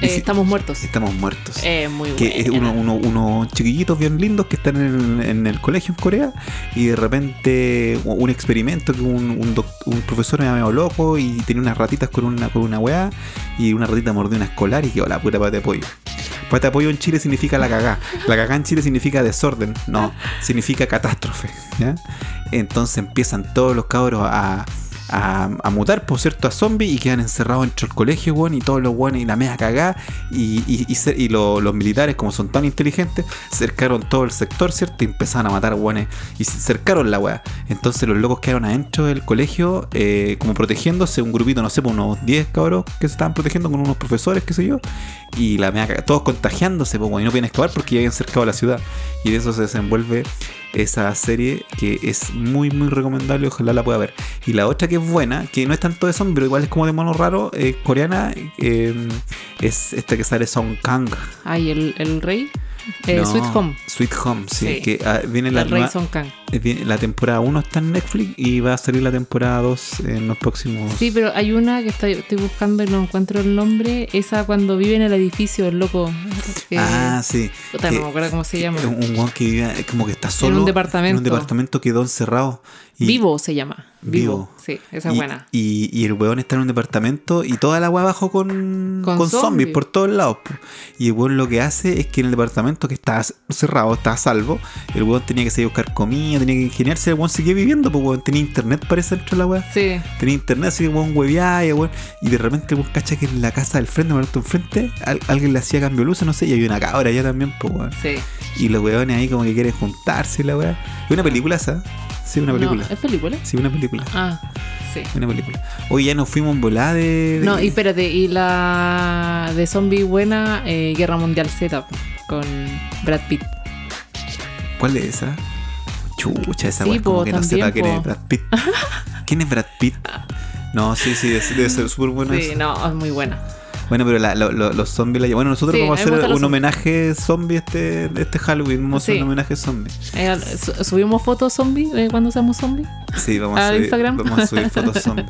Eh, si- estamos muertos. Estamos muertos. Eh, muy que es buena. uno, uno- unos chiquillitos bien lindos que están en el, en el colegio en Corea y de repente un experimento que un, un, doc- un profesor me medio loco y tenía unas ratitas con una, con una weá y una ratita mordió una escolar y quedó la puta pata de pollo. Pata de pollo en Chile significa la cagá. La cagá en Chile significa desorden. No, significa catástrofe. ¿ya? Entonces empiezan todos los cabros a, a, a mutar, por cierto, a zombies y quedan encerrados dentro del colegio, weón, y todos los weones y la media cagá. Y, y, los militares, como son tan inteligentes, cercaron todo el sector, ¿cierto? Y empezaron a matar weones y cercaron la weá. Entonces los locos quedaron adentro del colegio, eh, como protegiéndose, un grupito, no sé, por unos 10 cabros que se estaban protegiendo con unos profesores, qué sé yo. Y la media cagá, todos contagiándose, pues, y no podían escapar porque ya habían cercado la ciudad. Y de eso se desenvuelve esa serie que es muy muy recomendable, ojalá la pueda ver. Y la otra que es buena, que no es tanto de zombie, pero igual es como de mono raro, eh, coreana, eh, es esta que sale Song Kang. Ay, el, el rey. Eh, No, Sweet Home. Sweet Home, sí, Sí. que ah, viene la nueva- Kang. eh, viene- la temporada 1 está en Netflix y va a salir la temporada 2 en los próximos Sí, pero hay una que estoy, estoy buscando y no encuentro el nombre. Esa cuando vive en el edificio, el loco. que- Ah, sí. puta, que- no me acuerdo cómo se llama. Un, weón que vive eh, como que está solo. un departamento. En un departamento quedó encerrado. Y- Vivo se llama. Vivo. Vivo. Sí, esa es y, buena. Y, y el weón está en un departamento y toda la weá abajo con, Con con, zombies zombies. por todos lados. Y el weón lo que hace es que en el departamento que está cerrado, está a salvo, el weón tenía que salir a buscar comida, tenía que ingeniarse, el weón seguía viviendo, pues weón tenía internet parece dentro de la weá. Sí. Tenía internet, así que weón hueveaba y weón. Y de repente weón cacha que en la casa del frente, momento enfrente, al- alguien le hacía cambio de luz, no sé, y había una cabra allá también, pues weón. Sí. Y los weones ahí como que quieren juntarse la weá. ¿Es una película esa? Sí, una película. No, ¿Es película? Sí, una película. Ah, sí. Una película. Hoy ya nos fuimos en volada de. de- No, y espérate, y la de zombie buena, eh, Guerra Mundial Z, con Brad Pitt. ¿Cuál es esa? Chucha, esa Sí, weá como po, que no sepa quién po. es Brad Pitt. (laughs) ¿Quién es Brad Pitt? No, sí, sí, debe, debe ser súper buena. Sí, esa. no, es muy buena. Bueno, pero la- lo- lo- los zombies la Bueno, nosotros Sí, vamos a hacer un homenaje zombie este, este Halloween. Vamos a hacer un homenaje zombie. Eh, su- ¿Subimos fotos zombie de cuando seamos zombies? Sí, vamos a, (laughs) ¿A subir, Instagram? vamos a subir fotos (laughs) zombies.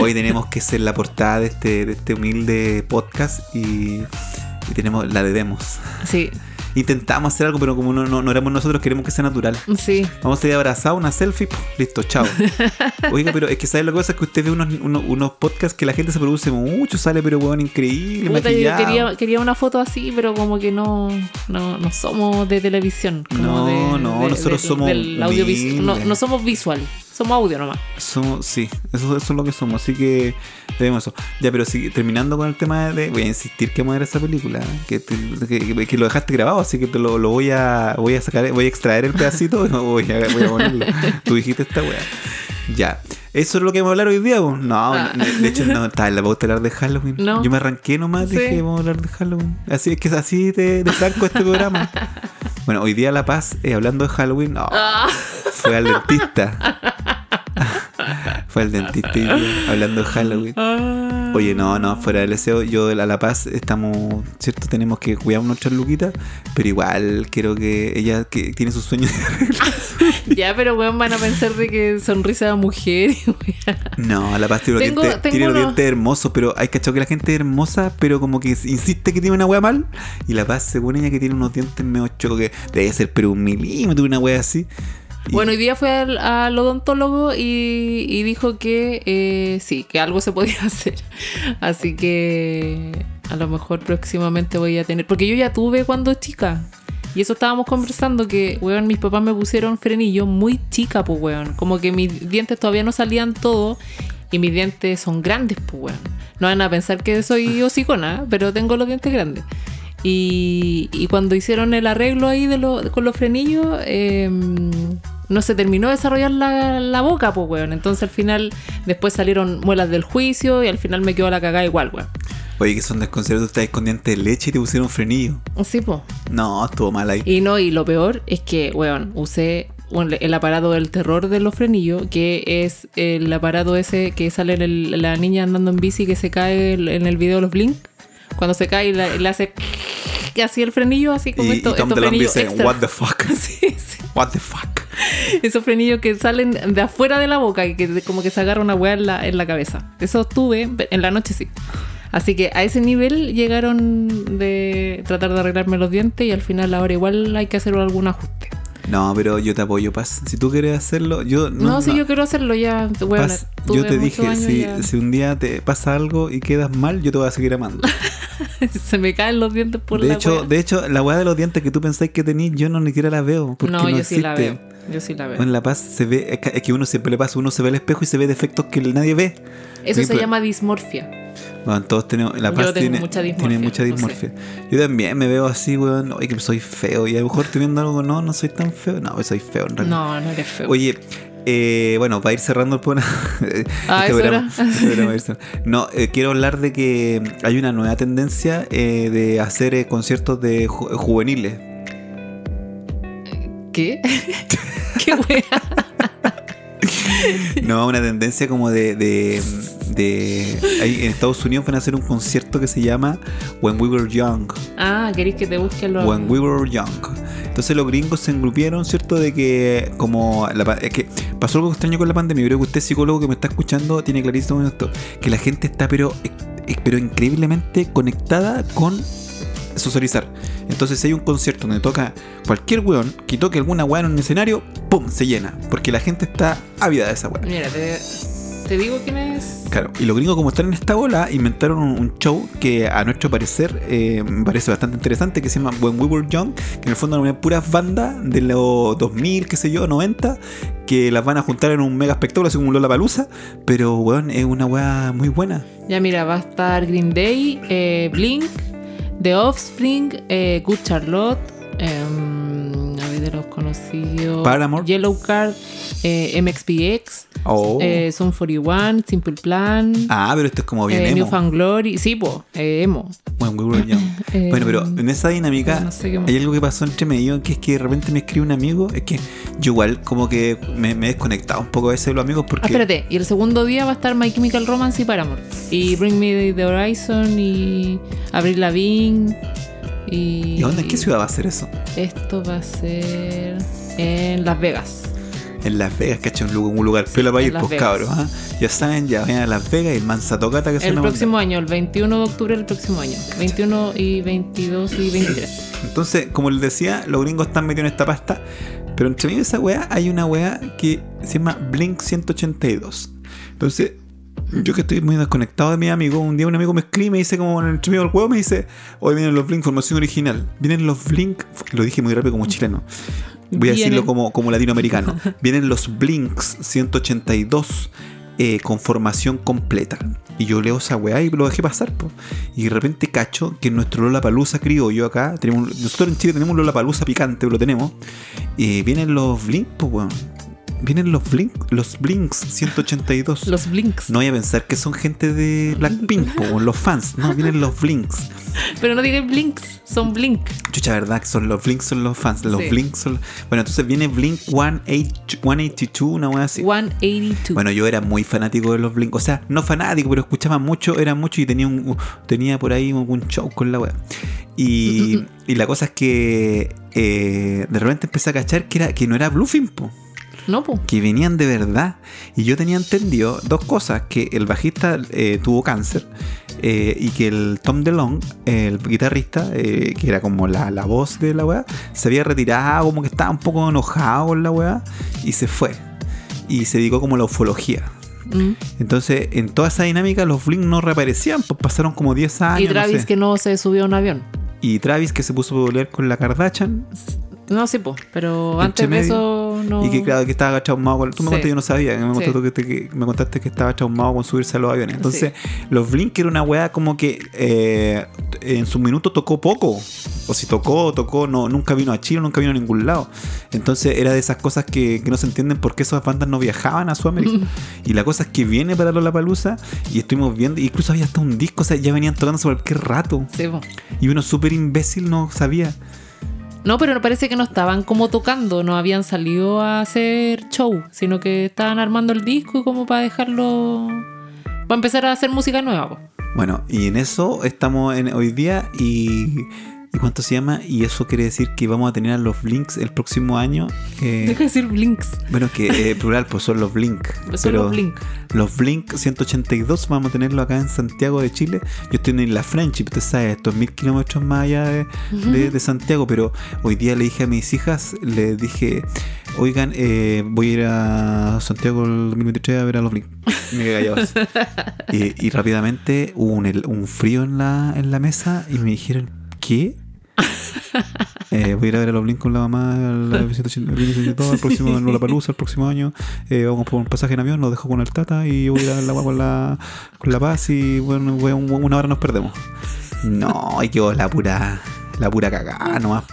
Hoy tenemos que ser la portada de este, de este humilde podcast y, y tenemos la de demos. Sí, Intentamos hacer algo, pero como no, no, no éramos nosotros, queremos que sea natural. sí. Vamos a ir abrazados, una selfie, ¡pum! listo, chao. (laughs) Oiga, pero es que ¿sabes lo que pasa? Es que usted ve unos, unos, unos podcasts que la gente se produce mucho, sale pero weón increíble, Puta, yo quería, quería una foto así, pero como que no, no, no somos de televisión. como No, de- no, de- nosotros somos del audiovisual. No somos visual, somos audio nomás. Somos, sí, eso, eso es lo que somos, así que debemos eso. Ya, pero sí, terminando con el tema de. Voy a insistir que vamos a ver esa película, que, te- que, lo dejaste grabado, así que te lo, lo voy a voy a sacar, voy a extraer el pedacito (laughs) y voy a, voy a ponerlo. Tú dijiste esta weá. Ya. ¿Eso es lo que vamos a hablar hoy día? No, Ah. de hecho no estaba en la pauta hablar de Halloween. No. Yo me arranqué nomás, Sí. dije, vamos a hablar de Halloween. Así es que es así de, de franco este programa. (laughs) Bueno, hoy día La Paz, eh, hablando de Halloween, no, Ah. fue al dentista. (laughs) fue al dentista y yo, hablando de Halloween. Ah. Oye, no, no, fuera del deseo, yo a La Paz estamos, ¿cierto? Tenemos que cuidar nuestras luquitas, pero igual quiero que ella que tiene sus sueños de (laughs) Ya, pero weón, van a pensar de que sonrisa de mujer. No, la paz tiene los, Tengo- dientes, tengo tiene los unos- dientes hermosos, pero hay cachado que la gente es hermosa, pero como que insiste que tiene una wea mal. Y la paz, según ella, que tiene unos dientes medio chocos, que debe ser pero un milímetro, una wea así. Bueno, hoy día fue al, odontólogo y, dijo que eh, sí, que algo se podía (laughs) hacer. Así que a lo mejor próximamente voy a tener. Porque yo ya tuve cuando chica. Y eso estábamos conversando que, weón, mis papás me pusieron frenillo muy chica, pues, weón. Como que mis dientes todavía no salían todo y mis dientes son grandes, pues, weón. No van a pensar que soy hocicona, pero tengo los dientes grandes. Y, y cuando hicieron el arreglo ahí de lo- con los frenillos, eh, no se terminó de desarrollar la, la boca, pues, weón. Entonces al final, después salieron muelas del juicio y al final me quedó la cagada igual, weón. Oye, que son desconsiderados, tú estás con dientes de leche y te pusieron frenillo. Sí, pues. No, estuvo mal ahí. Y no, y lo peor es que, weón, usé bueno, el aparato del terror de los frenillos, que es el aparato ese que sale en el- la niña andando en bici que se cae en el video de los Blink. Cuando se cae y la- y le hace (laughs) que así el frenillo, así como Y, y esto, Tom estos DeLonge frenillos dice, extra. what the fuck, (laughs) Sí, sí. what the fuck. (laughs) Esos frenillos que salen de afuera de la boca y que como que se agarra una weá en la, en la cabeza. Eso tuve, en la noche sí. Así que a ese nivel llegaron de tratar de arreglarme los dientes y al final ahora igual hay que hacer algún ajuste. No, pero yo te apoyo, Paz. Si tú quieres hacerlo, yo No, no. si no. yo quiero hacerlo ya. Paz, yo te dije, si, ya. si un día te pasa algo y quedas mal, yo te voy a seguir amando. (laughs) se me caen los dientes por de la hecho, de hecho, la weá de los dientes que tú pensáis que tenéis, yo no ni siquiera la veo. Porque No, no, yo sí la existe. veo. Yo sí la veo. En La Paz se ve, es que- uno siempre le pasa, uno se ve al espejo y se ve defectos que nadie ve. Eso se llama dismorfia. Bueno, todos tenemos, La Yo Paz tengo tiene mucha tiene dismorfia, mucha no sé. dismorfia. Yo también me veo así, weón, oye, que soy feo. Y a lo mejor estoy viendo algo, no, no soy tan feo. No, soy feo en realidad. No, no eres feo. Oye, eh, bueno, para ir cerrando el programa. (laughs) Ah, este este programa. No, eh, quiero hablar de que hay una nueva tendencia eh, de hacer eh, conciertos de ju- juveniles. ¿Qué? (laughs) ¿Qué wea? (laughs) No, una tendencia como de. de, de- ahí en Estados Unidos van a hacer un concierto que se llama When We Were Young. Ah, ¿queréis que te busque los. When We Were Young. Entonces los gringos se engrupieron, ¿cierto? De que como la es que pasó algo extraño con la pandemia. Yo creo que usted psicólogo que me está escuchando tiene clarísimo esto, que la gente está pero pero increíblemente conectada con socializar. Entonces si hay un concierto donde toca cualquier weón que toque alguna weá en un escenario, ¡pum! se llena, porque la gente está ávida de esa weá. Mira, te, te digo quién es. Claro, y los gringos como están en esta bola, inventaron un, un show que a nuestro parecer eh, me parece bastante interesante, que se llama When We Were Young, que en el fondo eran puras bandas de los 2000, qué sé yo, 90, que las van a juntar en un mega espectáculo, así como un Lollapalooza, pero weón, es una weá muy buena. Ya mira, va a estar Green Day, eh, Blink, The Offspring, eh, Good Charlotte, em, a ver de los conocidos. Paramore. Yellow Card, eh, MXPX, Oh. eh, Sun 41, Simple Plan. ah, pero esto es como bien eh, emo. Newfound Glory, sí, po, eh, emo. When We Were Young. Eh, Bueno, pero en esa dinámica no sé hay algo que pasó entre medio, que es que de repente me escribe un amigo, es que yo igual como que me, me he desconectado un poco a veces de los amigos Ah, porque... espérate, y el segundo día va a estar My Chemical Romance y Paramore. Y Bring Me the Horizon y Avril Lavigne. Y, ¿Y dónde? ¿En qué ciudad va a ser eso? Esto va a ser en Las Vegas. En Las Vegas, ¿cachai? Un lugar, un lugar piola para ir, pues cabros. ¿ah? Ya saben, ya vayan a Las Vegas y el Manzatocata que El suena próximo año, el 21 de octubre del próximo año. 21 y 22 y 23. (coughs) Entonces, como les decía, los gringos están metidos en esta pasta. Pero entre medio de esa weá hay una weá que se llama Blink 182. Entonces, yo que estoy muy desconectado de mi amigo, un día un amigo me escribe y me dice como en el medio del juego, me dice, hoy vienen los Blink, formación original. Vienen los Blink, lo dije muy rápido como chileno. Voy a decirlo como, como latinoamericano. (laughs) Vienen los Blinks 182 eh, con formación completa. Y yo leo esa weá y lo dejé pasar. po. Y de repente cacho que nuestro Lola Palusa criollo acá, tenemos, nosotros en Chile tenemos un Lola Palusa picante, lo tenemos. Y vienen los Blink, pues weón. Vienen los Blink, los Blinks 182. Los Blinks. No voy a pensar que son gente de Blackpink (laughs) o los fans, no, vienen los Blinks. Pero no digan Blinks, son Blink. Chucha, ¿verdad? Que son los Blinks son los fans, los Sí. Blinks son Bueno, entonces viene Blink 182, 182 una wea así. 182. Bueno, yo era muy fanático de los Blink, o sea, no fanático, pero escuchaba mucho, era mucho y tenía un tenía por ahí un, show con la wea. Y, (laughs) y la cosa es que eh, de repente empecé a cachar que era que no era bluffing, po, no, po. que venían de verdad. Y yo tenía entendido dos cosas, que el bajista eh, tuvo cáncer eh, y que el Tom DeLong, el guitarrista, eh, que era como la, la voz de la weá, se había retirado, como que estaba un poco enojado con la weá y se fue. Y se dedicó como a la ufología. Mm. Entonces, en toda esa dinámica, los Blink no reaparecían, pues pasaron como 10 años. Y no Travis sé. que no se subió a un avión. Y Travis que se puso a pelear con la Kardashian. No, sí, po. Pero antes de eso no. Y que claro, que estaba traumado con... Tú me Sí. contaste, yo no sabía. Me, Sí. contaste que, te- que me contaste que estaba traumado con subirse a los aviones. Entonces, los Blink era una weá como que eh, en su minuto tocó poco. O si tocó, tocó, no, nunca vino a Chile, nunca vino a ningún lado. Entonces era de esas cosas que, que no se entienden por qué esas bandas no viajaban a Sudamérica. (laughs) y la cosa es que viene para Lollapalooza y estuvimos viendo, incluso había hasta un disco, o sea, ya venían tocando sobre cualquier rato. Sí, po. Y uno súper imbécil no sabía. No, pero parece que no estaban como tocando, no habían salido a hacer show, sino que estaban armando el disco y como para dejarlo. para empezar a hacer música nueva. Bueno, y en eso estamos en, hoy día y, y ¿cuánto se llama? Y eso quiere decir que vamos a tener a los Blinks el próximo año. eh, Deja de decir Blinks. bueno, que eh, (laughs) plural, pues son los Blink. Son los Blink. los Blink 182 vamos a tenerlo acá en Santiago de Chile. Yo estoy en la Friendship, usted sabe, estos mil kilómetros más allá de, de- de Santiago, pero hoy día le dije a mis hijas, le dije, oigan, eh, voy a ir a Santiago el 2023 a ver a los Blink. Y (laughs) y, rápidamente hubo un, un frío en la, en la mesa y me dijeron, ¿qué? (laughs) Eh, voy a ir a ver a los Blink con la mamá al el 182, el próximo en Lollapalooza el próximo año. Eh, vamos por un pasaje en avión, lo dejo con el Tata y yo voy a ir a la con la, con la Paz y bueno, una hora nos perdemos. No, y quedó la pura la pura cagada nomás.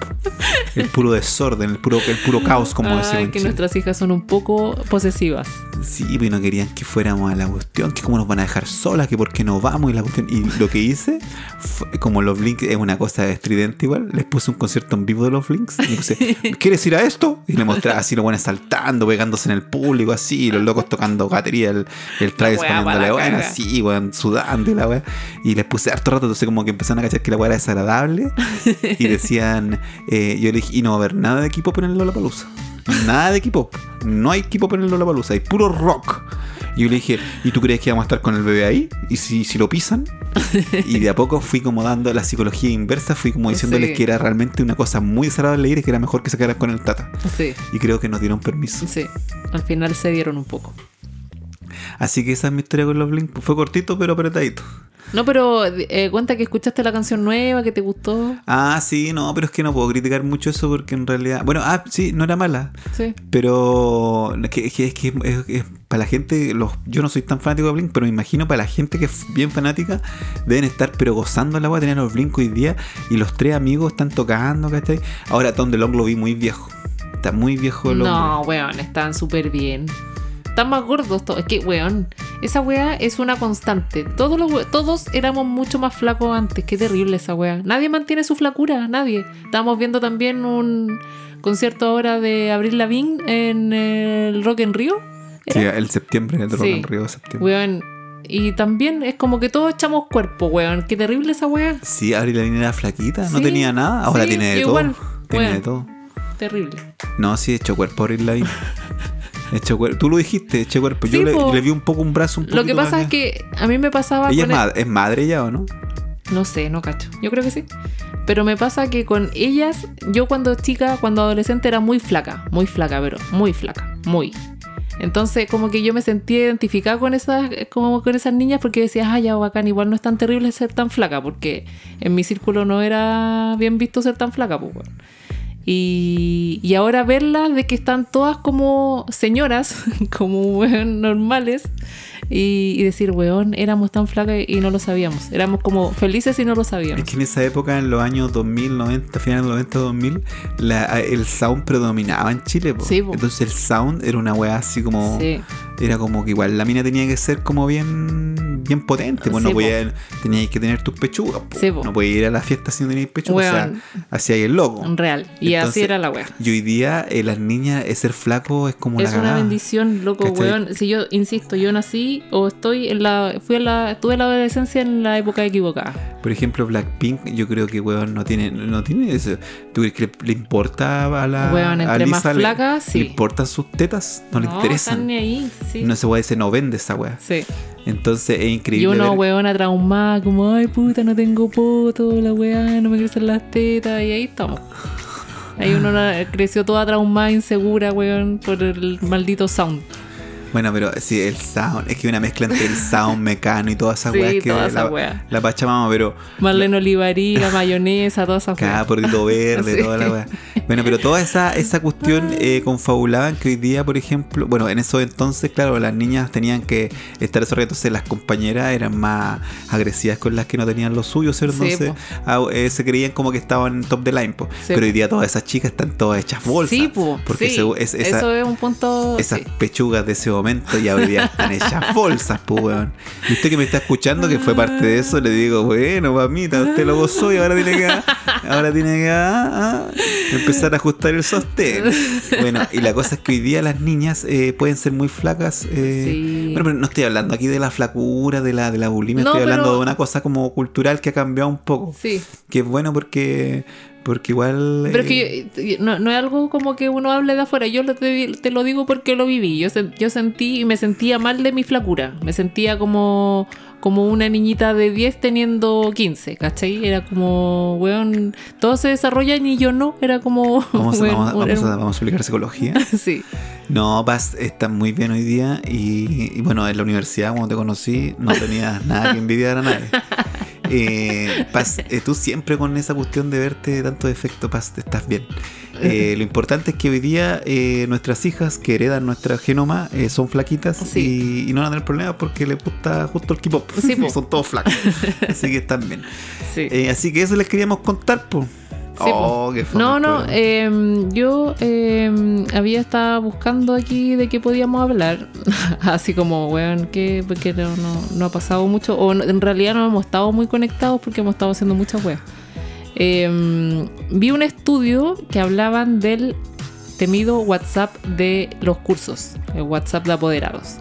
El puro desorden, el puro, el puro caos, como Ay, decimos. que nuestras hijas son un poco posesivas. Sí, pero no querían que fuéramos a la cuestión, que cómo nos van a dejar solas, que por qué no vamos y la cuestión. Y lo que hice, fue- como los Blinks es una cosa estridente igual, les puse un concierto en vivo de los Blinks. Y puse, (laughs) ¿quieres ir a esto? Y le mostraba así los buenos saltando, pegándose en el público, así, y los locos tocando batería, el, el Travis wea poniéndole caga. así, weón, sudando y la weá. Y les puse harto rato, entonces como que empezaron a cachar que la weá era desagradable. (laughs) (laughs) Y decían, eh, yo le dije, y no va a haber nada de equipo en el Lollapalooza. Nada de equipo. No hay equipo en el Lollapalooza, hay puro rock. Y yo le dije, ¿y tú crees que vamos a estar con el bebé ahí? ¿Y si, si lo pisan? Y de a poco fui como dando la psicología inversa, fui como diciéndoles Sí. que era realmente una cosa muy desagradable ir y que era mejor que se quedaran con el tata. Sí, Y creo que nos dieron permiso. sí. Al final se dieron un poco. Así que esa es mi historia con los Blink. Fue cortito, pero apretadito. No, pero eh, cuenta que escuchaste la canción nueva, que te gustó. Ah, sí, no, pero es que no puedo criticar mucho eso porque en realidad. Bueno, ah, sí, no era mala. Sí. Pero es que, es que, es que es- es- para la gente, los, yo no soy tan fanático de Blink, pero me imagino para la gente que es bien fanática, deben estar pero gozando la agua, tener los Blink hoy día y los tres amigos están tocando, ¿cachai? Ahora Tom DeLong lo vi muy viejo. Está muy viejo el No, weón, están súper bien. Están más gordos todos. Es que, weón, esa weá es una constante. Todos, los we- todos éramos mucho más flacos antes. Qué terrible esa weá. Nadie mantiene su flacura, nadie. Estábamos viendo también un concierto ahora de Abril Lavigne en el Rock en Río. Sí, el septiembre, el de Rock Sí. en Río septiembre. Weón. Y también es como que todos echamos cuerpo, weón. Qué terrible esa weá. Sí, Avril Lavigne era flaquita, no tenía nada, ahora sí, tiene de igual, todo. Tiene de todo. Terrible. No, sí, hecho cuerpo Avril Lavigne. (laughs) hecho cuerpo. Tú lo dijiste, hecho cuerpo. Yo le, po. le vi un poco un brazo un Lo que pasa es que a mí me pasaba Ella es, con el- ma- es madre ya, ¿o no? No sé, no cacho. Yo creo que sí. Pero me pasa que con ellas, yo cuando chica, cuando adolescente era muy flaca, muy flaca, pero muy flaca, muy. Entonces, como que yo me sentía identificada con esas, como con esas niñas porque decía, ah, ya bacán, igual no es tan terrible ser tan flaca, porque en mi círculo no era bien visto ser tan flaca, pues bueno. Y, y ahora verlas de que están todas como señoras, (laughs) como weón, normales, y, y decir, weón, éramos tan flacas y no lo sabíamos. Éramos como felices y no lo sabíamos. Es que en esa época, en los años 2000, 90, finales de 90, 2000, la- el sound predominaba en Chile. po. Sí, po. Entonces el sound era una weá así como... Sí. Era como que igual la mina tenía que ser como bien bien potente. Pues Sí, no po. podía, teníais que tener tus pechugas. Sí, no podías ir a la fiesta si no teníais pechugas. O sea, así hay el loco. Real. Y Entonces, así era la wea. Y hoy día eh, las niñas, eh, ser flaco es como Es una cagada. bendición, loco, ¿Cachai? weón. Si yo, insisto, yo nací o estoy en la. Fui a la. Tuve la adolescencia en la época equivocada. Por ejemplo, Blackpink, yo creo que weón no tiene, no tiene eso. ¿Tú crees que le, le importa a la Weón, a entre más le- flaca, sí. ¿Le importan sus tetas? No, le están interesan. ni ahí, sí. No se puede decir, no vende esa weá. Sí. Entonces es Y increíble. uno, ver- weona, traumada, como, ay puta, no tengo poto, la weá, no me crecen las tetas, y ahí estamos. Ahí uno la- (laughs) creció toda traumada, insegura, weón, por el maldito sound. Bueno, pero sí, el sound, es que una mezcla entre el sound mecano y todas esas Sí, weas que toda esa la, wea. la Pachamama, pero Marlene Olivarí, la mayonesa, todas esas weas. porrito verde, (laughs) Sí. toda la wea. Bueno, pero toda esa, esa cuestión eh, confabulaban que hoy día, por ejemplo, bueno, en esos entonces, claro, las niñas tenían que estar esos entonces las compañeras eran más agresivas con las que no tenían lo suyo, ¿cierto? Sí, entonces ah, eh, se creían como que estaban top de line, po. Pero hoy día todas esas chicas están todas hechas bolsas. Sí, po, porque es- esa- eso es un punto. esas pechugas de ese momento ya hoy día están hechas bolsas, pues, weón. Y usted que me está escuchando, que fue parte de eso, le digo, bueno, mamita, usted lo gozó y ahora tiene que, ahora tiene que ah, ah, empezar a ajustar el sostén. Bueno, y la cosa es que hoy día las niñas eh, pueden ser muy flacas. eh, Sí. Bueno, pero no estoy hablando aquí de la flacura, de la, de la bulimia, No, estoy hablando pero- de una cosa como cultural que ha cambiado un poco. Sí. Que es bueno porque, porque igual... Pero es eh, que yo- no, no es algo como que uno hable de afuera. Yo lo te, te lo digo porque lo viví. Yo, sen- yo sentí y me sentía mal de mi flacura. Me sentía como, como una niñita de 10 teniendo 15, ¿cachai? Era como, weón, todos se desarrollan y yo no. Era como. (laughs) Vamos, a- weón, vamos, a- vamos a, un- vamos a explicar psicología. (laughs) Sí. No, Paz está muy bien hoy día y, y bueno, en la universidad cuando te conocí no tenías nada que envidiar a nadie. (laughs) Eh, (laughs) Paz, eh, tú siempre con esa cuestión de verte tanto defecto, Paz, te estás bien. Eh, lo importante es que hoy día eh, nuestras hijas que heredan nuestra genoma eh, son flaquitas Sí. y, y no van a tener problemas porque les gusta justo el K-pop. Sí, (laughs) son todos flacos. (laughs) Así que están bien. Sí. Eh, así que eso les queríamos contar, pues. Sí, oh, qué No, no, eh, yo eh, había estado buscando aquí de qué podíamos hablar, (laughs) así como, weón, que porque no, no, no ha pasado mucho, o no- en realidad no hemos estado muy conectados porque hemos estado haciendo muchas weas. Eh, vi un estudio que hablaban del temido WhatsApp de los cursos, el WhatsApp de apoderados.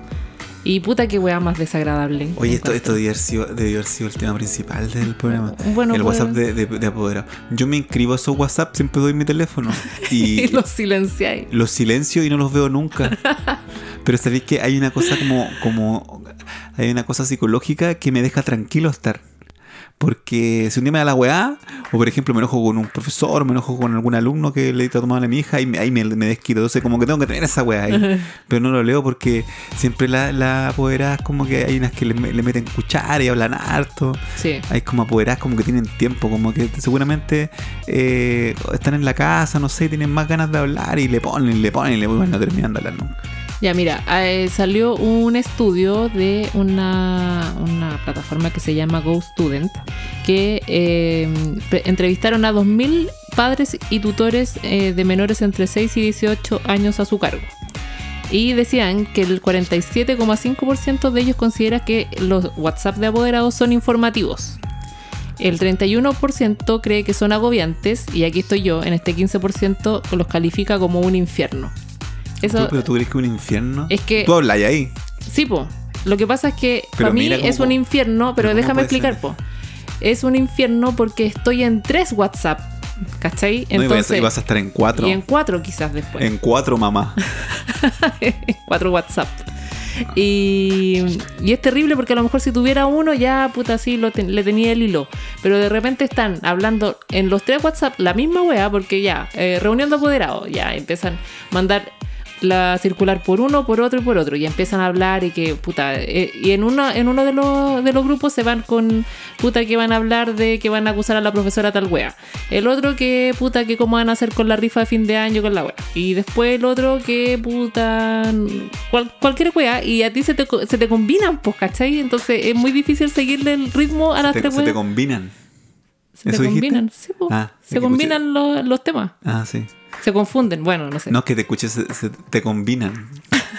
Y puta que wea más desagradable. Oye, esto, esto debió, haber sido, debió haber sido el tema principal del programa. Bueno, el pues- WhatsApp de, de, de apoderado. Yo me inscribo a esos WhatsApp, siempre doy mi teléfono. (laughs) Y Y los silenciáis. los silencio y no los veo nunca. (laughs) Pero sabéis que hay una cosa como, como. Hay una cosa psicológica que me deja tranquilo estar. Porque si un día me da la weá, o por ejemplo me enojo con un profesor, me enojo con algún alumno que le está tomando a mi hija, y me- ahí me, me desquito. Entonces, como que tengo que tener esa weá ahí. (laughs) Pero no lo leo porque siempre la, la apoderadas, como que hay unas que le, le meten cuchara y hablan harto. Sí. Hay como apoderadas como que tienen tiempo, como que seguramente eh, están en la casa, no sé, tienen más ganas de hablar y le ponen, le ponen, y le ponen, no terminan de hablar nunca. Ya, mira, eh, salió un estudio de una, una plataforma que se llama GoStudent que eh, pre- entrevistaron a 2.000 padres y tutores eh, de menores entre 6 y 18 años a su cargo. Y decían que el 47,5% de ellos considera que los WhatsApp de apoderados son informativos. El 31% cree que son agobiantes y aquí estoy yo, en este 15% los califica como un infierno. Eso, ¿Tú, pero tú crees que es un infierno? Es que- Tú hablas ahí. Sí, po. Lo que pasa es que para mí es un infierno, pero déjame ser. explicar, po. Es un infierno porque estoy en tres WhatsApp, ¿cachai? No, y vas, Entonces, y vas a estar en cuatro. y en cuatro quizás después. En cuatro, mamá. (laughs) cuatro WhatsApp. Y, y es terrible porque a lo mejor si tuviera uno ya, puta, sí, lo ten- le tenía el hilo. Pero de repente están hablando en los tres WhatsApp la misma wea porque ya, eh, reunión de apoderados, ya empiezan a mandar la circular por uno, por otro y por otro. Y empiezan a hablar y que, puta, eh, y en uno, en uno de los, de los grupos se van con, puta, que van a hablar de que van a acusar a la profesora tal wea. El otro que, puta, que cómo van a hacer con la rifa de fin de año con la wea. Y después el otro que, puta, cual- cualquier wea. Y a ti se te, se te combinan, pues, ¿cachai? Entonces es muy difícil seguirle el ritmo a las Te- tres se te weas. combinan. Se te combinan, sí. Ah, se combinan los, los temas. Ah, sí. Se confunden, bueno, no sé. No, que te escuches, se, se te combinan.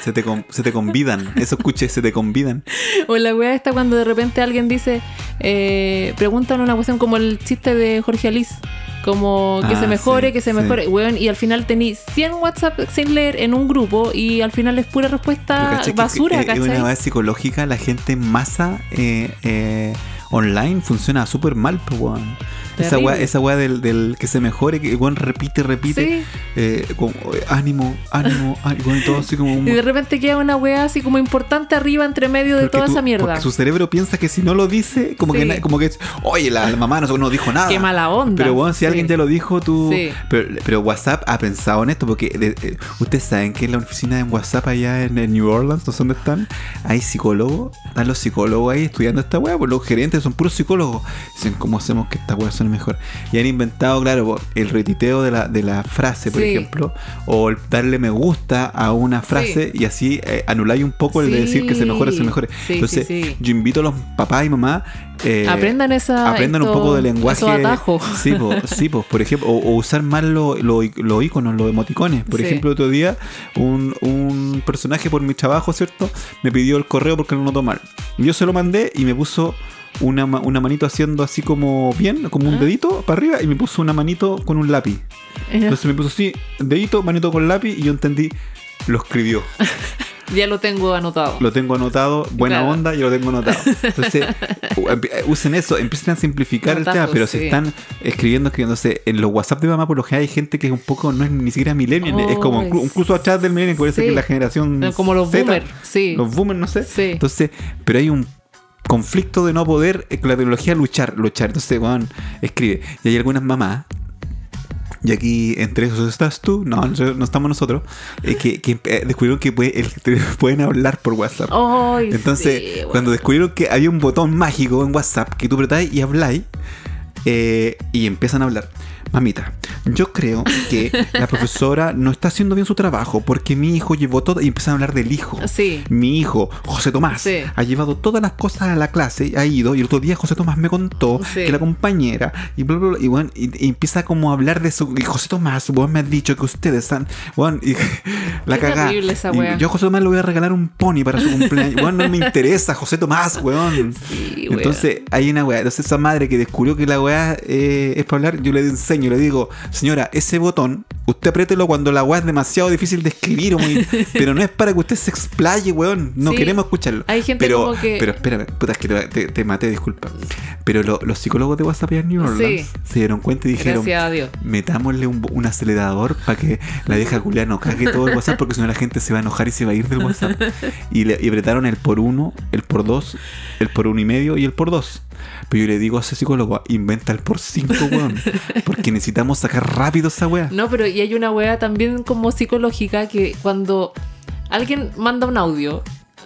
Se te, com- se te convidan. Eso escuches, se te convidan. O la weá está cuando de repente alguien dice, eh, preguntan una cuestión como el chiste de Jorge Alice. Como que Ah, se mejore, sí, que se sí. mejore, weón, y al final tení 100 WhatsApp sin leer en un grupo y al final es pura respuesta. Que- basura, que Es ¿cachai? una psicológica. La gente en masa eh, eh, online funciona súper mal, pues, weón. Esa weá, esa weá del, del que se mejore, que weón repite, repite. Sí. eh, como, eh, ánimo, ánimo, (laughs) ánimo, y todo así como un- Y de repente queda una weá así como importante arriba entre medio de porque toda tú- esa mierda. Porque su cerebro piensa que si no lo dice, como Sí. que como que oye, la, la mamá no, no dijo nada. Qué mala onda. Pero bueno, si Sí. alguien ya lo dijo, tú. Pero, pero WhatsApp ha pensado en esto, porque de- eh, ustedes saben que en la oficina en WhatsApp allá en, en New Orleans, no sé dónde están, hay psicólogos, están los psicólogos ahí estudiando esta weá, pues los gerentes son puros psicólogos. Dicen, ¿cómo hacemos que esta weá mejor? Y han inventado, claro, el retiteo de la, de la frase, por Sí. ejemplo, o el darle me gusta a una frase y así eh, anuláis un poco el de decir que se mejore, se mejore. Entonces, yo invito a los papás y mamás. eh, Aprendan esa. aprendan un poco de lenguaje. Atajos. Sí, po, sí, po, por ejemplo, o, o usar más los lo, lo iconos, los emoticones. Por Sí. ejemplo, otro día un, un personaje por mi trabajo, ¿cierto? Me pidió el correo porque lo notó mal. Y Yo se lo mandé y me puso una, una manito haciendo así como bien, como un Ah. dedito para arriba y me puso una manito con un lápiz. Entonces me puso así, dedito, manito con lápiz y yo entendí, lo escribió. (laughs) ya lo tengo anotado. Lo tengo anotado, buena Claro. onda, yo lo tengo anotado. Entonces, (laughs) usen eso, empiecen a simplificar el tema, pero sí. se están escribiendo, escribiéndose. En los WhatsApp de mamá, por lo general, hay gente que es un poco, no es ni siquiera millennial, es como inclu- incluso atrás del millennial, ser sí. que la generación. No, como los Z, boomers, sí. Los boomers, no sé. Sí. Entonces, pero hay un conflicto de no poder eh, con la tecnología luchar, luchar. Entonces, Juan escribe. Y hay algunas mamás y aquí, entre esos estás tú, no, no estamos nosotros, eh, que, que, eh, descubrieron que puede- el- (laughs) pueden hablar por WhatsApp. Entonces, sí, bueno. cuando descubrieron que había un botón mágico en WhatsApp que tú apretáis y habláis, eh, y empiezan a hablar. Mamita, yo creo que la profesora no está haciendo bien su trabajo porque mi hijo llevó todo y empiezan a hablar del hijo. Sí. Mi hijo, José Tomás, Sí. ha llevado todas las cosas a la clase, ha ido y el otro día José Tomás me contó Sí. que la compañera y bla, bla, bla, y, bueno, y, y empieza como a hablar de su y José Tomás, vos me has dicho que ustedes están, bueno, y (laughs) la wea. yo a José Tomás le voy a regalar un pony para su cumpleaños. Bueno, no me interesa, José Tomás, weón. Sí. Entonces hay una weá. Entonces esa madre que descubrió que la weá eh, es para hablar, yo le enseño, le digo, señora, ese botón, usted apriételo cuando la weá es demasiado difícil de escribir, o muy- (laughs) pero no es para que usted se explaye, weón. No Sí. queremos escucharlo. Hay gente pero, como que- Pero espérame, puta, es que te, te- te maté, disculpa. Pero lo- los psicólogos de WhatsApp en New Orleans Sí. se dieron cuenta y dijeron, a Dios. metámosle un, un acelerador para que la vieja culia no cague todo el WhatsApp porque si no la gente se va a enojar y se va a ir del WhatsApp. (laughs) Y, le, y apretaron el por uno, el por dos, el por uno y medio y el por dos. Pero yo le digo a ese psicólogo, inventa el por cinco, (laughs) weón. Porque necesitamos sacar rápido esa weá. No, pero y hay una wea también como psicológica que cuando alguien manda un audio,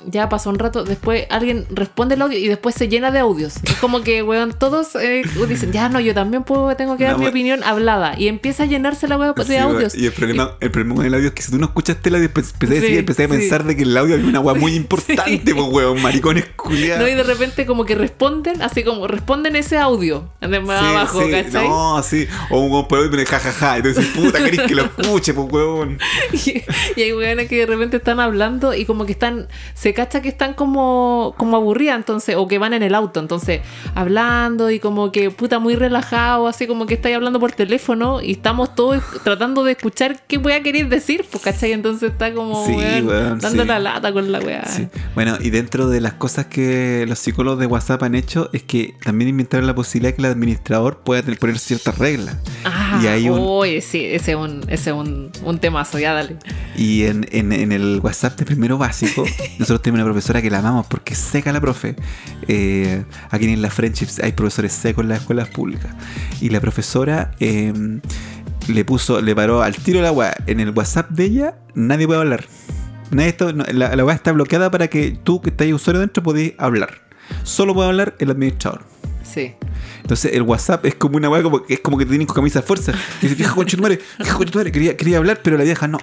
ya pasó un rato, después alguien responde el audio y después se llena de audios. Es como que, weón, todos eh, dicen, ya no, yo también puedo, tengo que dar No, mi we- opinión hablada. Y empieza a llenarse la wea de Sí, weón. audios. Y el problema, el problema con el audio es que si tú no escuchaste el audio, empe- empecé a, decir, Sí, empecé a sí. pensar de que el audio había una weá muy importante, pues, weón, maricones culiados. No, y de repente como que responden, así como responden ese audio más abajo. No, sí. O un weón por ahí pone jajaja. Y tú dices, puta, querés que lo escuche, pues, weón. (laughs) Y, y hay weones que de repente están hablando y como que están, se cacha que están como, como aburridas, entonces, o que van en el auto, entonces, hablando y como que puta muy relajado, así como que estáis hablando por teléfono y estamos todos tratando de escuchar qué wea queréis decir, pues, ¿cachai? Entonces está como, Sí, weón, weón, dando sí. la lata con la wea. Sí. Bueno, y dentro de las cosas que los psicólogos de WhatsApp han hecho es que también inventaron la posibilidad que el administrador pueda tener- poner ciertas reglas. Ah, y hay un, oye, sí, ese es un, ese es un, un temazo, ya dale. Y en, en- en el WhatsApp de primero básico, (laughs) nosotros tenemos una profesora que la amamos porque es seca la profe. Eh, aquí en la Friendships hay profesores secos en las escuelas públicas. Y la profesora eh, le puso, le paró al tiro la weá. En el WhatsApp de ella, nadie puede hablar. Nadie esto, no, la, la weá está bloqueada para que tú que estás usuario dentro podés hablar. Solo puede hablar el administrador. Sí. Entonces el WhatsApp es como una weá como que es como que te tienen con camisa de fuerza. Y dice, vieja concha de tu madre, vieja concha de tu madre, quería, quería hablar, pero la vieja no.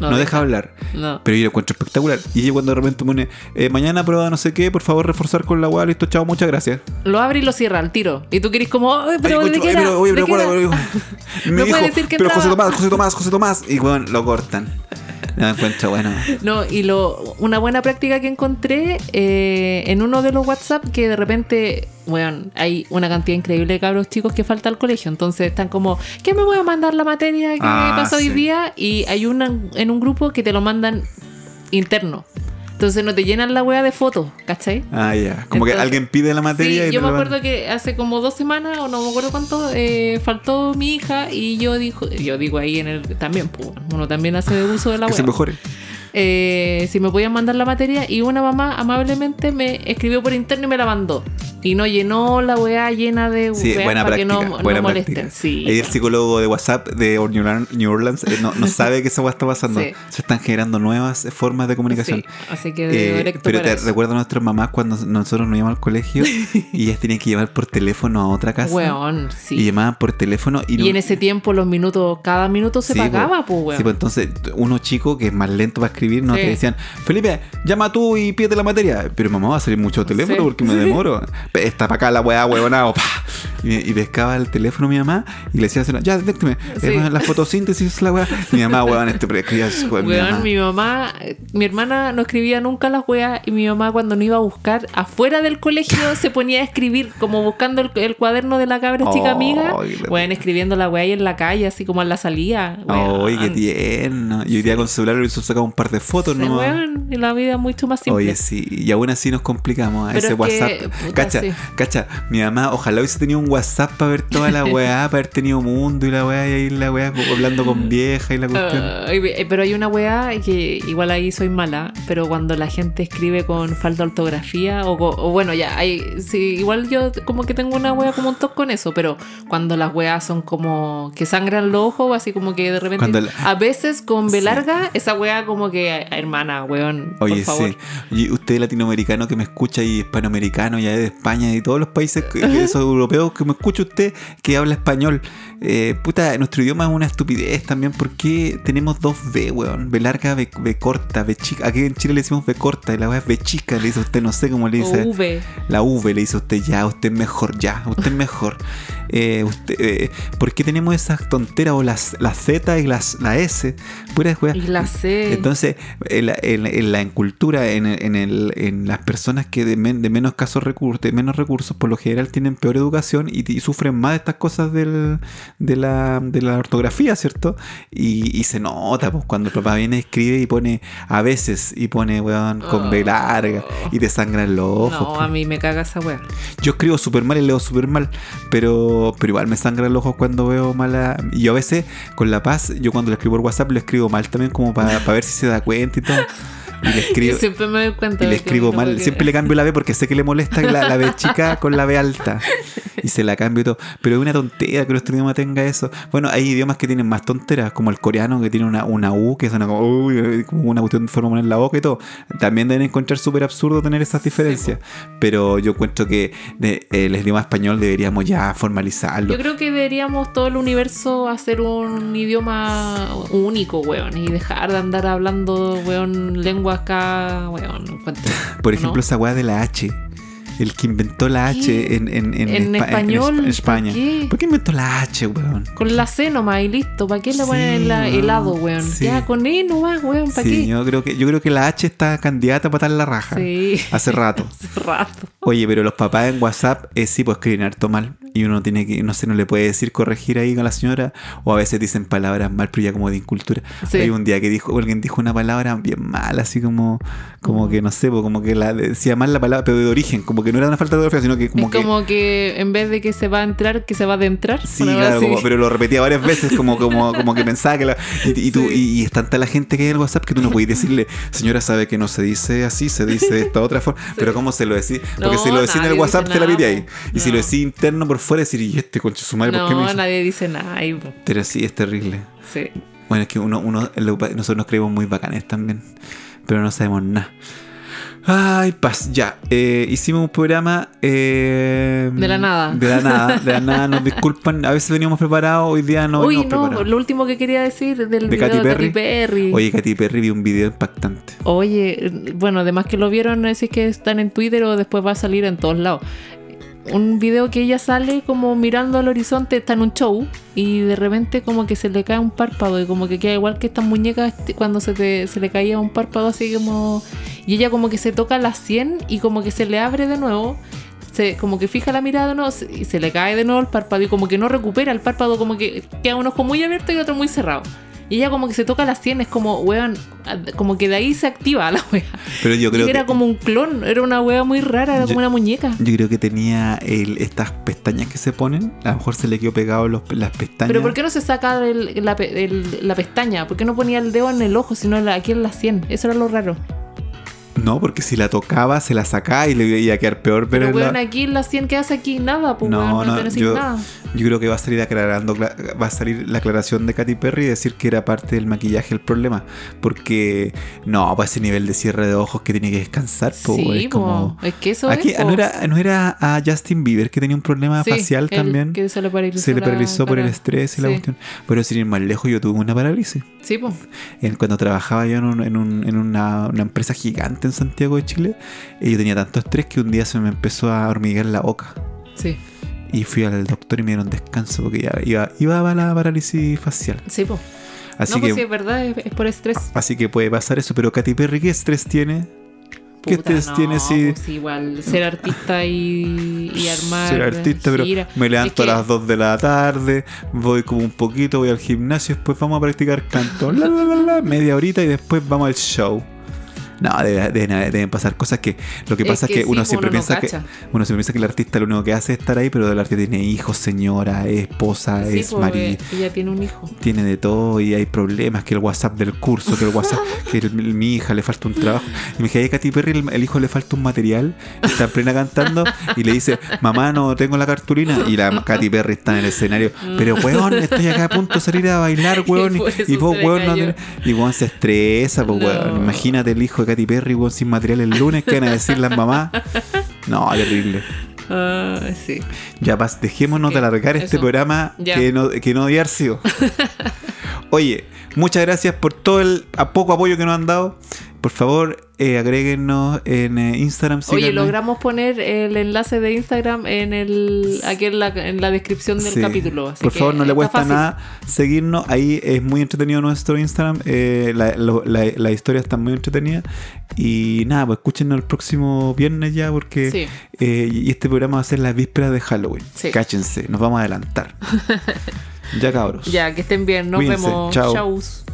No, No deja hablar. No. Pero yo lo encuentro espectacular. Y ella cuando de repente pone, eh, mañana prueba no sé qué, por favor reforzar con la weá, listo, chao, muchas gracias. Lo abre y lo cierra al tiro. Y tú querés como, "Ay, pero Ay, ¿de concho, pero, oye, ¿De pero, qué acuerda, era?" me No dijo, puede decir que pero José entraba. Tomás, José Tomás, José Tomás. Y bueno, lo cortan. (laughs) No encuentro bueno. No, y lo, una buena práctica que encontré eh, en uno de los WhatsApp que de repente, bueno, hay una cantidad increíble de cabros chicos que falta al colegio. Entonces están como, ¿qué me voy a mandar la materia que Ah, pasó hoy día? Y hay una en un grupo que te lo mandan interno. Entonces no te llenan la wea de fotos, ¿cachai? Ah, ya. Como que alguien pide la materia Sí, y yo me acuerdo que hace como dos semanas o no me acuerdo cuánto eh, faltó mi hija y yo dijo, yo digo ahí en el también, pues, uno también hace uso de la Que se mejore. Eh, si me podían mandar la materia y una mamá amablemente me escribió por interno y me la mandó y no llenó la weá llena de Sí, buena para que no, no molesten. Sí. El psicólogo de WhatsApp de New Orleans, eh, no, no (laughs) sabe que esa weá está pasando. Sí. Se están generando nuevas eh, formas de comunicación. Sí, así que Eh, pero para te eso. recuerdo a nuestras mamás cuando nosotros nos íbamos al colegio (laughs) y ellas tenían que llevar por teléfono a otra casa. Weón, Y sí. llamaban por teléfono y, Y, no- en ese tiempo los minutos, cada minuto se pagaba, pues weón. Sí, pues entonces uno chico que es más lento para escribir, nos Sí. te decían, Felipe, llama tú y pídete la materia. Pero mamá va a salir mucho teléfono Sí. porque me demoro. (laughs) Está para acá la weá, huevonao. Y, y pescaba el teléfono mi mamá y le decía, ya, detécteme, Sí. eh, la fotosíntesis es la weá. Mi mamá, weón, este escribía weón, mi mamá. mi mamá, mi hermana no escribía nunca las weas y mi mamá cuando no iba a buscar afuera del colegio se ponía a escribir como buscando el, el cuaderno de la cabra chica amiga. Weón, escribiendo la wea ahí en la calle, así como en la salida. weón. Ay, qué tierno. Y hoy día con celular le hizo sacar un par de fotos, ¿no? y la vida es mucho más simple. Oye, sí, y aún así nos complicamos a Pero ese es WhatsApp. cacha, sí. cacha, mi mamá, ojalá hubiese tenido un WhatsApp para ver toda la weá, (laughs) para haber tenido mundo y la weá, y ahí la weá hablando con vieja y la cuestión. Eh, pero hay una weá que igual ahí soy mala, pero cuando la gente escribe con falta de ortografía, o, bueno, ya, hay, sí, igual yo como que tengo una weá como un toque con eso, pero cuando las weas son como que sangran los ojos, así como que de repente, la- a veces con B Sí. larga, esa weá como que, "Ay, hermana, weón, Oye, por favor. sí. Y usted latinoamericano que me escucha y hispanoamericano ya de España y todos los países que, (laughs) europeos que me escucha usted que habla español. Eh, puta, nuestro idioma es una estupidez también. ¿Por qué tenemos dos B, weón? B larga, B, B corta, B chica. Aquí en Chile le decimos B corta y la weá es B chica. Le dice usted, no sé cómo le dice. O V. La V le dice usted ya, usted es mejor, ya, usted es mejor. Eh, usted, eh, ¿Por qué tenemos esas tonteras o las, la Z y las, la S? Pura weá. Y la C. Entonces, en la, en, en la en cultura, en, en, el- en las personas que de, men- de menos casos recursos, de menos recursos, por lo general tienen peor educación y, y sufren más de estas cosas del, de, la, de la ortografía, ¿cierto? Y, y se nota, pues, cuando el papá viene, escribe y pone a veces y pone, weón, con B larga y te sangran los ojos. no, pues. a mí me caga esa weá. Yo escribo súper mal y leo súper mal, pero, pero igual me sangran los ojos cuando veo mala. Y yo a veces, con La Paz, yo cuando le escribo por WhatsApp, le escribo mal también, como para ver si se da cuenta y todo. (laughs) Y le (laughs) escribo, Yo siempre me doy cuenta y le escribo mal. Siempre le cambio la B porque sé que le molesta la, la B chica con la B alta. Y se la cambio y todo. Pero es una tontera que nuestro idioma tenga eso. Bueno, hay idiomas que tienen más tonteras, como el coreano que tiene una, una U que suena como, uy, como una cuestión de forma de poner la boca y todo. También deben encontrar súper absurdo tener esas diferencias. Pero yo encuentro que de- el idioma español deberíamos ya formalizarlo. Yo creo que deberíamos todo el universo hacer un idioma único, weón, y dejar de andar hablando, weón, lenguas acá, weón. encuentro, Por ¿no? ejemplo, esa weá de la H. El que inventó la H en, en, en, En Espa- español, en España. ¿por qué? ¿Por qué inventó la H, weón? Con la C nomás y listo. ¿Para qué le ponen weón, helado, weón? sí. Ya, con E nomás, weón, ¿para Sí, qué? yo creo que yo creo que la H está candidata para dar la raja. Sí. Hace (laughs) rato. Hace rato. Oye, pero los papás en WhatsApp eh, sí pues escriben harto mal y uno tiene que no sé, no le puede decir corregir ahí con la señora o a veces dicen palabras mal, pero ya como de incultura. Sí. Hay un día que dijo alguien dijo una palabra bien mal, así como como que no sé, como que la decía mal la palabra, pero de origen, como que no era una falta de ortografía, sino que como es que como que en vez de que se va a entrar, que se va a adentrar. Sí, claro, como- pero lo repetía varias veces, como, como, como que pensaba que la. Y, y tú, Sí. y, y es tanta la gente que hay en el WhatsApp que tú no puedes decirle, señora, sabe que no se dice así, se dice de esta otra forma. Pero ¿cómo se lo decís? Porque No, si lo decís en el WhatsApp dice te la pide ahí. Y si No. lo decís interno, por fuera decir, ¿y este concho su madre? ¿Por qué me No, hizo? nadie dice nada. Pero sí, es terrible. Sí. Bueno, es que uno, uno, nosotros nos creemos muy bacanes también, pero no sabemos nada. Ay, paz, ya. eh, hicimos un programa. eh, De la nada. De la nada, de la nada. Nos (laughs) disculpan. A veces veníamos preparados, hoy día no Uy, no, preparados. lo último que quería decir del ¿De video Katy de Perry? Katy Perry. Oye, Katy Perry vi un video impactante. Oye, bueno, además que lo vieron, decís que están en Twitter o después va a salir en todos lados. Un video que ella sale como mirando al horizonte, está en un show y de repente como que se le cae un párpado y como que queda igual que estas muñecas este, cuando se, te- se le caía un párpado así como... Y ella como que se toca la 100 y como que se le abre de nuevo. Se, como que fija la mirada de nuevo y se le cae de nuevo el párpado y como que no recupera el párpado, como que queda un ojo muy abierto y otro muy cerrado. Y ella como que se toca la 100, es como, weón, como que de ahí se activa la wea. Pero yo creo era que. como un clon, era una wea muy rara, era Yo- como una muñeca. Yo creo que tenía el- estas pestañas que se ponen. A lo mejor se le quedó pegado los- las pestañas. Pero ¿por qué no se saca el- la, el- la pestaña? ¿Por qué no ponía el dedo en el ojo, sino aquí en la 100? Eso era lo raro. No, porque si la tocaba, se la sacaba y le iba a quedar peor. Pero Pero, weón, aquí en la 100, ¿qué hace aquí? Nada, pues No, no, yo- nada. Yo creo que va a salir aclarando, cla- va a salir la aclaración de Katy Perry y decir que era parte del maquillaje el problema. Porque no, para ese nivel de cierre de ojos que tiene que descansar, po, sí, es como. po, es que eso Aquí es. po. no era, no era a Justin Bieber que tenía un problema Sí, facial también. Que se le paralizó, Se le la paralizó por el estrés y la cuestión. Pero sin ir más lejos, yo tuve una parálisis. Sí, pues. Cuando trabajaba yo en, un- en un- en una, una empresa gigante en Santiago de Chile, eh, yo tenía tanto estrés que un día se me empezó a hormiguear la boca. Sí, Y fui al doctor y me dieron descanso porque ya iba, iba a la parálisis facial. sí, pues. Así No, que, pues sí, es verdad, es, es por estrés. así que puede pasar eso. Pero Katy Perry, ¿qué estrés tiene? ¿Qué Puta, estrés no, tiene si pues igual, ser artista y, y armar. ser artista? Pero gira. me levanto Es que- a las 2 de la tarde, voy como un poquito, voy al gimnasio, después vamos a practicar canto, la, la, la, la, media horita y después vamos al show. No, debe- deben, deben pasar cosas que lo que pasa es que uno pues, siempre uno no piensa que uno siempre piensa que el artista lo único que hace es estar ahí, pero el artista tiene hijos, señora, es esposa, Sí, es pues, marido. ella tiene un hijo. tiene de todo y hay problemas, que el WhatsApp del curso, que el WhatsApp, (laughs) que el- mi hija le falta un trabajo. Y me dije, a Katy Perry, el, el hijo le falta un material, está en plena cantando y le dice, mamá, no tengo la cartulina. Y la Katy Perry está en el escenario, pero weón, estoy acá a punto de salir a bailar, (laughs) weón. Y vos, weón, no y weón se estresa, pues No. weón. Imagínate el hijo de Katy Perry, weón, sin material el lunes, ¿qué van a decir las mamás? No, terrible. Ah, sí. Ya, Paz, dejémonos Sí, de alargar este programa Ya. que no, que no había (laughs) sido. Oye, muchas gracias por todo el a poco apoyo que nos han dado. Por favor, eh, agréguenos en eh, Instagram. Oye, logramos poner el enlace de Instagram en el aquí en la, en la descripción del Sí. capítulo. así Por que favor, no le cuesta fácil. nada seguirnos. Ahí es muy entretenido nuestro Instagram. eh, la, lo- la- la historia está muy entretenida. Y nada, pues escúchenos el próximo viernes ya porque Sí. eh, y este programa va a ser las vísperas de Halloween. Sí. Cáchense, nos vamos a adelantar. (laughs) ya cabros. Ya, que estén bien. Nos Cuídense. vemos. Chao.